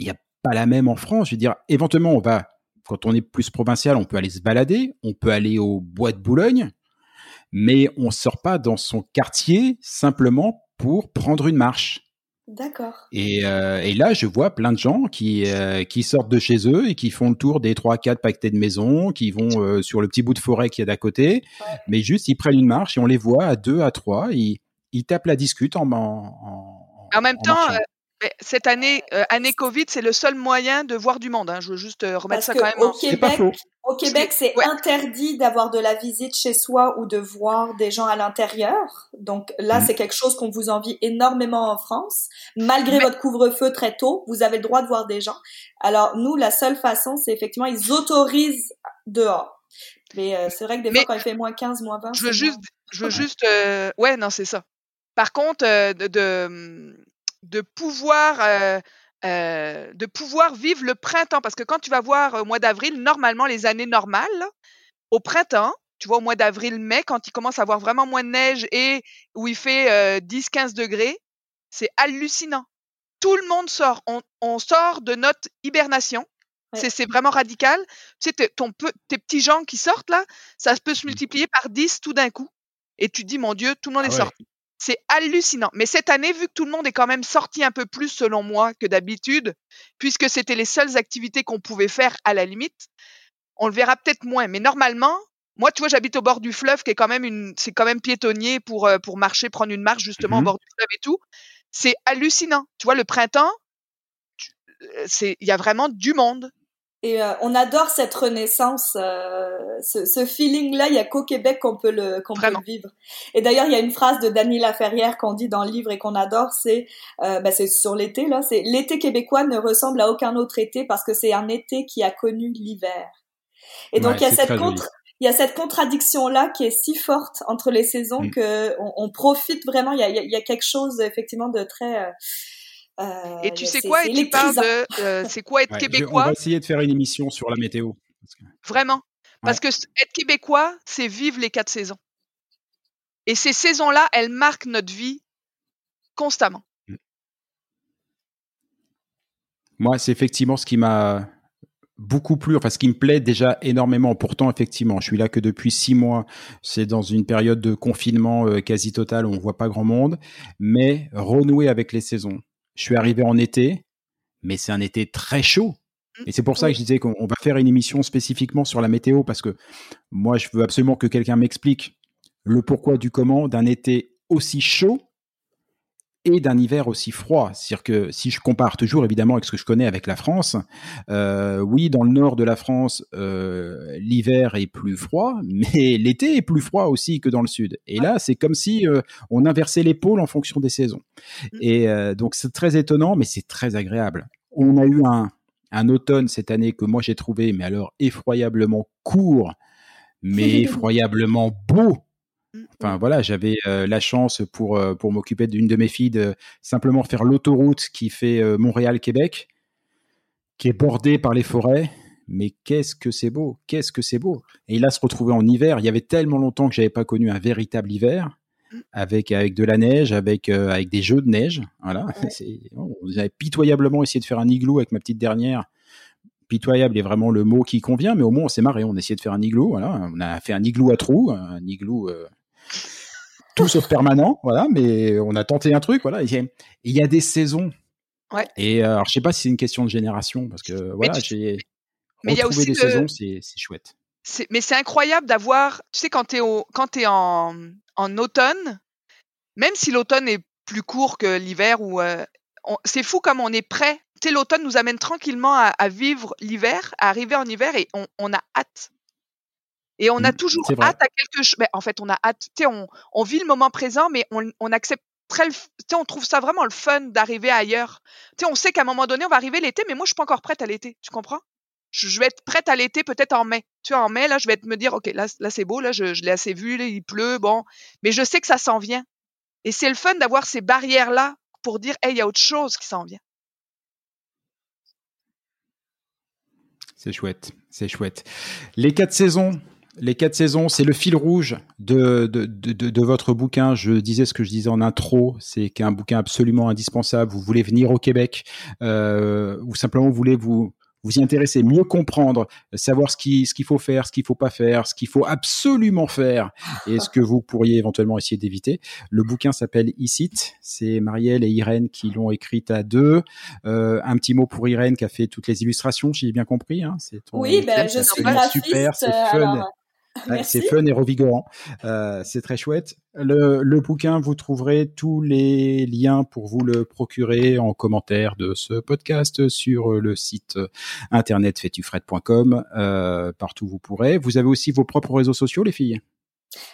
S1: n'y a pas la même en France. Je veux dire, éventuellement, on va, quand on est plus provincial, on peut aller se balader, on peut aller au bois de Boulogne, mais on ne sort pas dans son quartier simplement pour prendre une marche.
S2: D'accord.
S1: Et, euh, et, là, je vois plein de gens qui, euh, qui sortent de chez eux et qui font le tour des 3-4 paquetés de maisons, qui vont euh, sur le petit bout de forêt qu'il y a d'à côté, mais juste ils prennent une marche et on les voit à deux, à trois, ils, ils tapent la discute en, en,
S3: en, en même temps, cette année, euh, année Covid, c'est le seul moyen de voir du monde. Hein. Je veux juste euh, remettre ça quand même.
S2: Au Québec, au Québec, c'est interdit d'avoir de la visite chez soi ou de voir des gens à l'intérieur. Donc là, mm. c'est quelque chose qu'on vous envie énormément en France. Malgré votre couvre-feu très tôt, vous avez le droit de voir des gens. Alors nous, la seule façon, c'est effectivement ils autorisent dehors. Mais euh, c'est vrai que des fois, quand il fait moins 15, moins 20,
S3: je veux juste, je veux juste, ouais, non, c'est ça. Par contre, de de pouvoir euh, euh, de pouvoir vivre le printemps parce que quand tu vas voir au mois d'avril normalement les années normales au printemps tu vois au mois d'avril mai quand il commence à avoir vraiment moins de neige et où il fait 10 euh, 15 degrés c'est hallucinant tout le monde sort on, sort de notre hibernation C'est vraiment radical. Tu sais, ton tes petits gens qui sortent là, ça peut se mmh. multiplier par 10 tout d'un coup. Et tu te dis, mon Dieu, tout le monde est ah sorti. C'est hallucinant. Mais cette année, vu que tout le monde est quand même sorti un peu plus, selon moi, que d'habitude, puisque c'était les seules activités qu'on pouvait faire à la limite, on le verra peut-être moins. Mais normalement, moi, tu vois, j'habite au bord du fleuve, qui est quand même une, c'est quand même piétonnier pour euh, pour marcher, prendre une marche justement au mmh bord du fleuve et tout. C'est hallucinant. Tu vois, le printemps, euh, c'est, il y a vraiment du monde.
S2: Et euh, on adore cette renaissance, euh, ce, ce feeling-là. Il y a qu'au Québec qu'on peut le qu'on peut le vivre. Et d'ailleurs, il y a une phrase de Dany Laferrière qu'on dit dans le livre et qu'on adore. C'est euh, ben, c'est sur l'été là. C'est l'été québécois ne ressemble à aucun autre été parce que c'est un été qui a connu l'hiver. Et donc il y a cette contre il y a cette contradiction là qui est si forte entre les saisons mm. que on, on, profite vraiment. Il y a, il y a quelque chose effectivement de très euh,
S3: et tu sais quoi? Et tu parles de euh, c'est quoi être québécois
S1: On va essayer de faire une émission sur la météo.
S3: Vraiment, parce que être québécois, c'est vivre les quatre saisons. Et ces saisons-là, elles marquent notre vie constamment. Mmh.
S1: Moi, c'est effectivement ce qui m'a beaucoup plus, enfin ce qui me plaît déjà énormément. Pourtant, effectivement, je suis là que depuis six mois. C'est dans une période de confinement euh, quasi total où on voit pas grand monde. Mais renouer avec les saisons. Je suis arrivé en été, mais c'est un été très chaud. Et c'est pour ça que je disais qu'on va faire une émission spécifiquement sur la météo parce que moi, je veux absolument que quelqu'un m'explique le pourquoi du comment d'un été aussi chaud et d'un hiver aussi froid. C'est-à-dire que si je compare toujours évidemment avec ce que je connais avec la France, euh, oui, dans le nord de la France, euh, l'hiver est plus froid, mais l'été est plus froid aussi que dans le sud. Et là, c'est comme si euh, on inversait les pôles en fonction des saisons. Mmh. Et donc c'est très étonnant, mais c'est très agréable. On a eu un, un automne cette année que moi j'ai trouvé, mais alors effroyablement court, mais effroyablement beau. Enfin voilà, j'avais euh, la chance pour euh, pour m'occuper d'une de mes filles de simplement faire l'autoroute qui fait euh, Montréal-Québec, qui est bordée par les forêts. Mais qu'est-ce que c'est beau, qu'est-ce que c'est beau. Et là, se retrouver en hiver, il y avait tellement longtemps que j'avais pas connu un véritable hiver mmh. avec avec de la neige, avec avec des jeux de neige. Voilà, j'avais pitoyablement essayé de faire un igloo avec ma petite dernière pitoyable est vraiment le mot qui convient, mais au moins on s'est marré, on a essayé de faire un igloo, voilà, on a fait un igloo à trous, un igloo tout sauf permanent, voilà, mais on a tenté un truc, voilà. Il y, a des saisons.
S3: Ouais.
S1: Et euh, alors, je sais pas si c'est une question de génération, parce que voilà, j'ai
S3: mais il y a aussi
S1: des saisons, c'est chouette.
S3: Mais c'est incroyable d'avoir, tu sais, quand tu es, quand es en, en automne, même si l'automne est plus court que l'hiver, ou euh, c'est fou comme on est prêt. Tu sais, l'automne nous amène tranquillement à, vivre l'hiver, à arriver en hiver, et on, on a hâte. Et on a mmh, toujours hâte à quelque chose. en fait, on a hâte. Tu sais, on, on, vit le moment présent, mais on, on accepte très. Tu sais, on trouve ça vraiment le fun d'arriver ailleurs. Tu sais, on sait qu'à un moment donné, on va arriver l'été, mais moi, je suis pas encore prête à l'été. Tu comprends? Je, vais être prête à l'été peut-être en mai. Tu vois, en mai, là, je vais me dire, ok, là, là, c'est beau, là, je, je l'ai assez vu, là, il pleut, bon, mais je sais que ça s'en vient. Et c'est le fun d'avoir ces barrières là pour dire, hey, il y a autre chose qui s'en vient.
S1: C'est chouette, c'est chouette. Les quatre saisons, les quatre saisons, c'est le fil rouge de, de, de, de, votre bouquin. Je disais ce que je disais en intro, c'est qu'un bouquin absolument indispensable. Vous voulez venir au Québec, euh, ou simplement vous voulez vous vous y intéresser, mieux comprendre, savoir ce qu'il ce qu'il faut faire, ce qu'il faut pas faire, ce qu'il faut absolument faire, et ce que vous pourriez éventuellement essayer d'éviter. Le bouquin s'appelle Icit. C'est Marielle et Irène qui l'ont écrit à deux. Euh, un petit mot pour Irène qui a fait toutes les illustrations, j'ai bien compris. Hein,
S2: c'est oui, ben, je suis graphiste. Super,
S1: c'est fun c'est fun et revigorant. Euh, c'est très chouette. Le, le, bouquin, vous trouverez tous les liens pour vous le procurer en commentaire de ce podcast sur le site internet fétufred.com. Euh, partout vous pourrez. Vous avez aussi vos propres réseaux sociaux, les filles?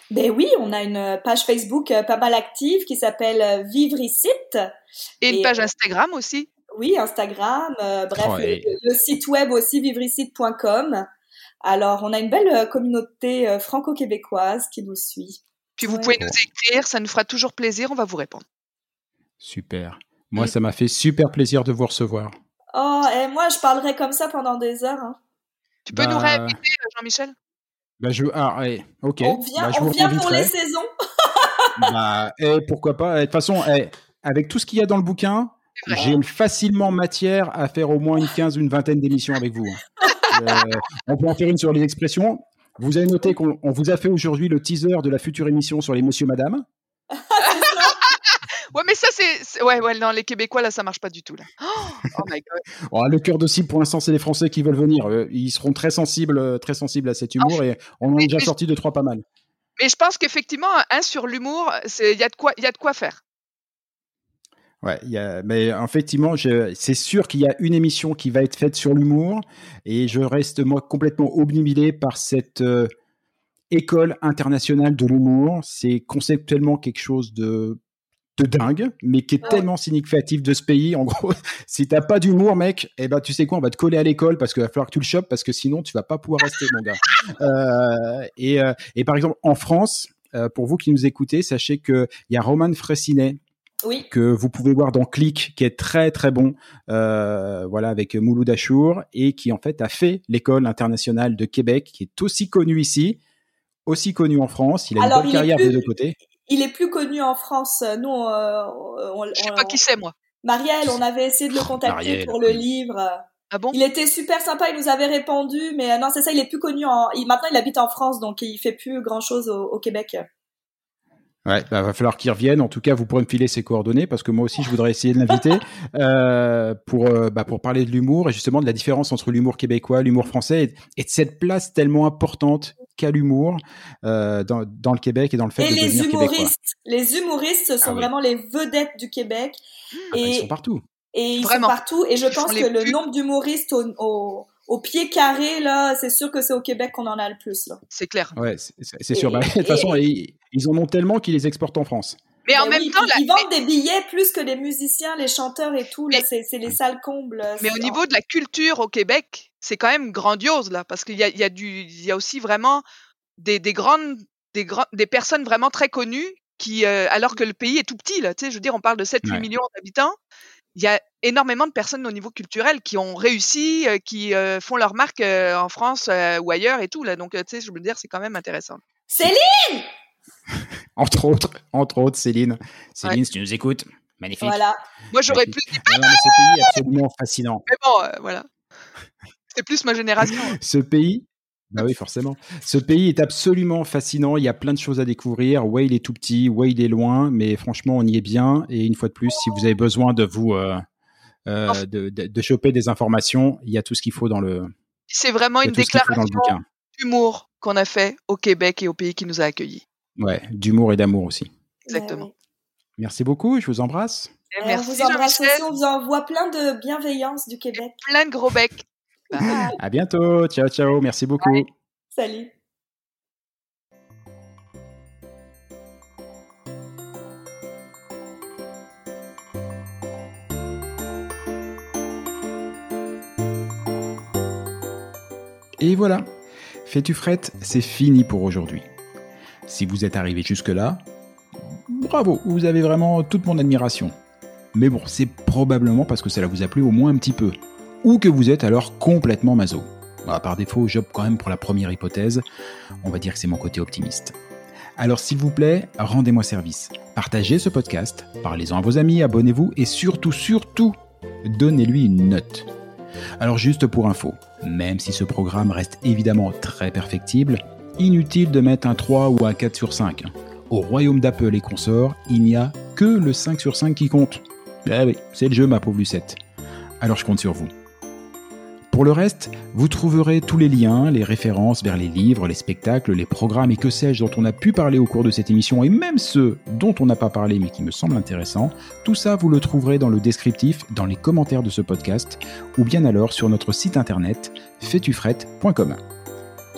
S2: Ben oui, on a une page Facebook euh, pas mal active qui s'appelle euh, Vivre ici.
S3: Et une page Instagram aussi.
S2: Oui, Instagram. Euh, bref, oh, le, site web aussi vivreicite.com. Alors, on a une belle euh, communauté euh, franco-québécoise qui nous suit.
S3: Puis vous pouvez nous écrire, ça nous fera toujours plaisir, on va vous répondre.
S1: Super. Moi, mm. ça m'a fait super plaisir de vous recevoir.
S2: Oh, et moi, je parlerai comme ça pendant des heures. Hein.
S3: Tu peux nous bah, réinviter, euh, Jean-Michel?
S1: bah, je... Ah, ok.
S2: On vient,
S1: bah,
S2: on vient pour les saisons.
S1: bah, et eh, pourquoi pas. Eh, de toute façon, eh, avec tout ce qu'il y a dans le bouquin, j'ai facilement matière à faire au moins une quinze, une vingtaine d'émissions avec vous. Hein. Euh, on peut en faire une sur les expressions. Vous avez noté qu'on vous a fait aujourd'hui le teaser de la future émission sur les monsieur madame.
S3: ouais, mais ça, c'est. Ouais, ouais, non, les Québécois, là, ça marche pas du tout. Là. Oh, my God.
S1: Oh, le cœur de cible, pour l'instant, c'est les Français qui veulent venir. Euh, ils seront très sensibles, euh, très sensibles à cet humour et on en a déjà sorti deux, trois pas mal.
S3: Mais je pense qu'effectivement, un sur l'humour, il y, a de quoi, y a de quoi faire.
S1: Ouais, y a, mais effectivement, c'est sûr qu'il y a une émission qui va être faite sur l'humour, et je reste moi complètement obnubilé par cette euh, école internationale de l'humour. C'est conceptuellement quelque chose de de dingue, mais qui est tellement significatif de ce pays. En gros, si t'as pas d'humour, mec, eh ben tu sais quoi, on va te coller à l'école parce qu'il va falloir que tu le chopes parce que sinon tu vas pas pouvoir rester, mon gars. Euh, et, euh, et par exemple, en France, pour vous qui nous écoutez, sachez que il y a Roman Fressinet
S2: oui.
S1: que vous pouvez voir dans Click, qui est très très bon, euh, voilà, avec Mouloud Achour, et qui en fait a fait l'école internationale de Québec, qui est aussi connue ici, aussi connue en France. Il a une bonne carrière des deux côtés.
S2: Il est plus connu en France. Nous, euh,
S3: on, je sais pas qui c'est moi.
S2: Marielle, on avait essayé de le contacter pour le livre.
S3: Ah bon?
S2: Il était super sympa, il nous avait répondu, mais non, c'est ça, il est plus connu en. maintenant, il habite en France, donc il fait plus grand chose au Québec.
S1: Ouais, bah, va falloir qu'il revienne. En tout cas, vous pourrez me filer ses coordonnées parce que moi aussi, je voudrais essayer de l'inviter euh, pour euh, bah, pour parler de l'humour et justement de la différence entre l'humour québécois, l'humour français et, de cette place tellement importante qu'a l'humour euh, dans, dans le Québec et dans le fait
S2: et
S1: de
S2: les
S1: devenir
S2: humoristes,
S1: québécois.
S2: les humoristes sont
S1: Ah oui.
S2: vraiment les vedettes du Québec
S1: Ah bah,
S2: et
S1: ils sont partout.
S2: et ils
S3: Vraiment.
S2: sont partout. Et je
S3: Ils
S2: pense que le nombre d'humoristes au, au au pied carré là, c'est sûr que c'est au Québec qu'on en a le plus là.
S3: C'est clair.
S1: Ouais, c'est-
S2: Et-
S1: sûr. Bah, de toute façon, ils, ils en ont tellement qu'ils les exportent en France.
S3: Mais en même
S2: oui,
S3: temps,
S2: ils, vendent des billets plus que les musiciens, les chanteurs et tout. Là,
S3: Mais-
S2: c'est les salles combles.
S3: Mais au niveau de la culture au Québec, c'est quand même grandiose là, parce qu'il y a, il y a du, il y a aussi vraiment des, des grandes, des personnes vraiment très connues qui, euh, alors que le pays est tout petit là, tu sais, je veux dire, on parle de 7-8
S1: Ouais.
S3: millions d'habitants, il y a énormément de personnes au niveau culturel qui ont réussi, euh, qui euh, font leur marque euh, en France euh, ou ailleurs et tout là, donc euh, tu sais, je veux dire, c'est quand même intéressant.
S2: Céline,
S1: Entre autres, entre autres, Céline. Céline, si tu nous écoutes, magnifique.
S2: voilà.
S3: Moi, j'aurais plus dit,
S1: non, mais ce pays est absolument fascinant.
S3: mais bon, euh, voilà, c'est plus ma génération.
S1: Ce pays, bah oui, forcément. Ce pays est absolument fascinant. Il y a plein de choses à découvrir. Ouais, il est tout petit, ouais, il est loin, mais franchement, on y est bien. Et une fois de plus, si vous avez besoin de vous, euh, euh, de, de, de choper des informations, il y a tout ce qu'il faut dans le,
S3: C'est vraiment une déclaration d'humour qu'on a fait au Québec et au pays qui nous a accueillis.
S1: Ouais, d'humour et d'amour aussi.
S3: Exactement.
S2: Ouais,
S1: Merci beaucoup. Je vous embrasse.
S3: Et
S2: ouais. on
S3: Merci
S2: vous embrasse
S3: Jean-Michel.
S2: aussi, on vous envoie plein de bienveillance du Québec.
S3: Plein de gros becs.
S2: Ah,
S1: À bientôt. Ciao, ciao. Merci beaucoup.
S2: salut.
S1: Et voilà, Fais-tu frette, c'est fini pour aujourd'hui. Si vous êtes arrivé jusque-là, bravo, vous avez vraiment toute mon admiration. Mais bon, c'est probablement parce que cela vous a plu au moins un petit peu. Ou que vous êtes alors complètement maso. Bah, par défaut, j'opte quand même pour la première hypothèse. On va dire que c'est mon côté optimiste. Alors s'il vous plaît, rendez-moi service. Partagez ce podcast, parlez-en à vos amis, abonnez-vous et surtout, surtout, donnez-lui une note. Alors juste pour info, même si ce programme reste évidemment très perfectible, inutile de mettre un 3 ou un 4 sur 5. Au royaume d'Apple et consorts, il n'y a que le 5 sur 5 qui compte. Ah oui, c'est le jeu ma pauvre Lucette. Alors je compte sur vous. Pour le reste, vous trouverez tous les liens, les références vers les livres, les spectacles, les programmes et que sais-je dont on a pu parler au cours de cette émission et même ceux dont on n'a pas parlé mais qui me semblent intéressants. Tout ça, vous le trouverez dans le descriptif, dans les commentaires de ce podcast ou bien alors sur notre site internet fétufrette.com.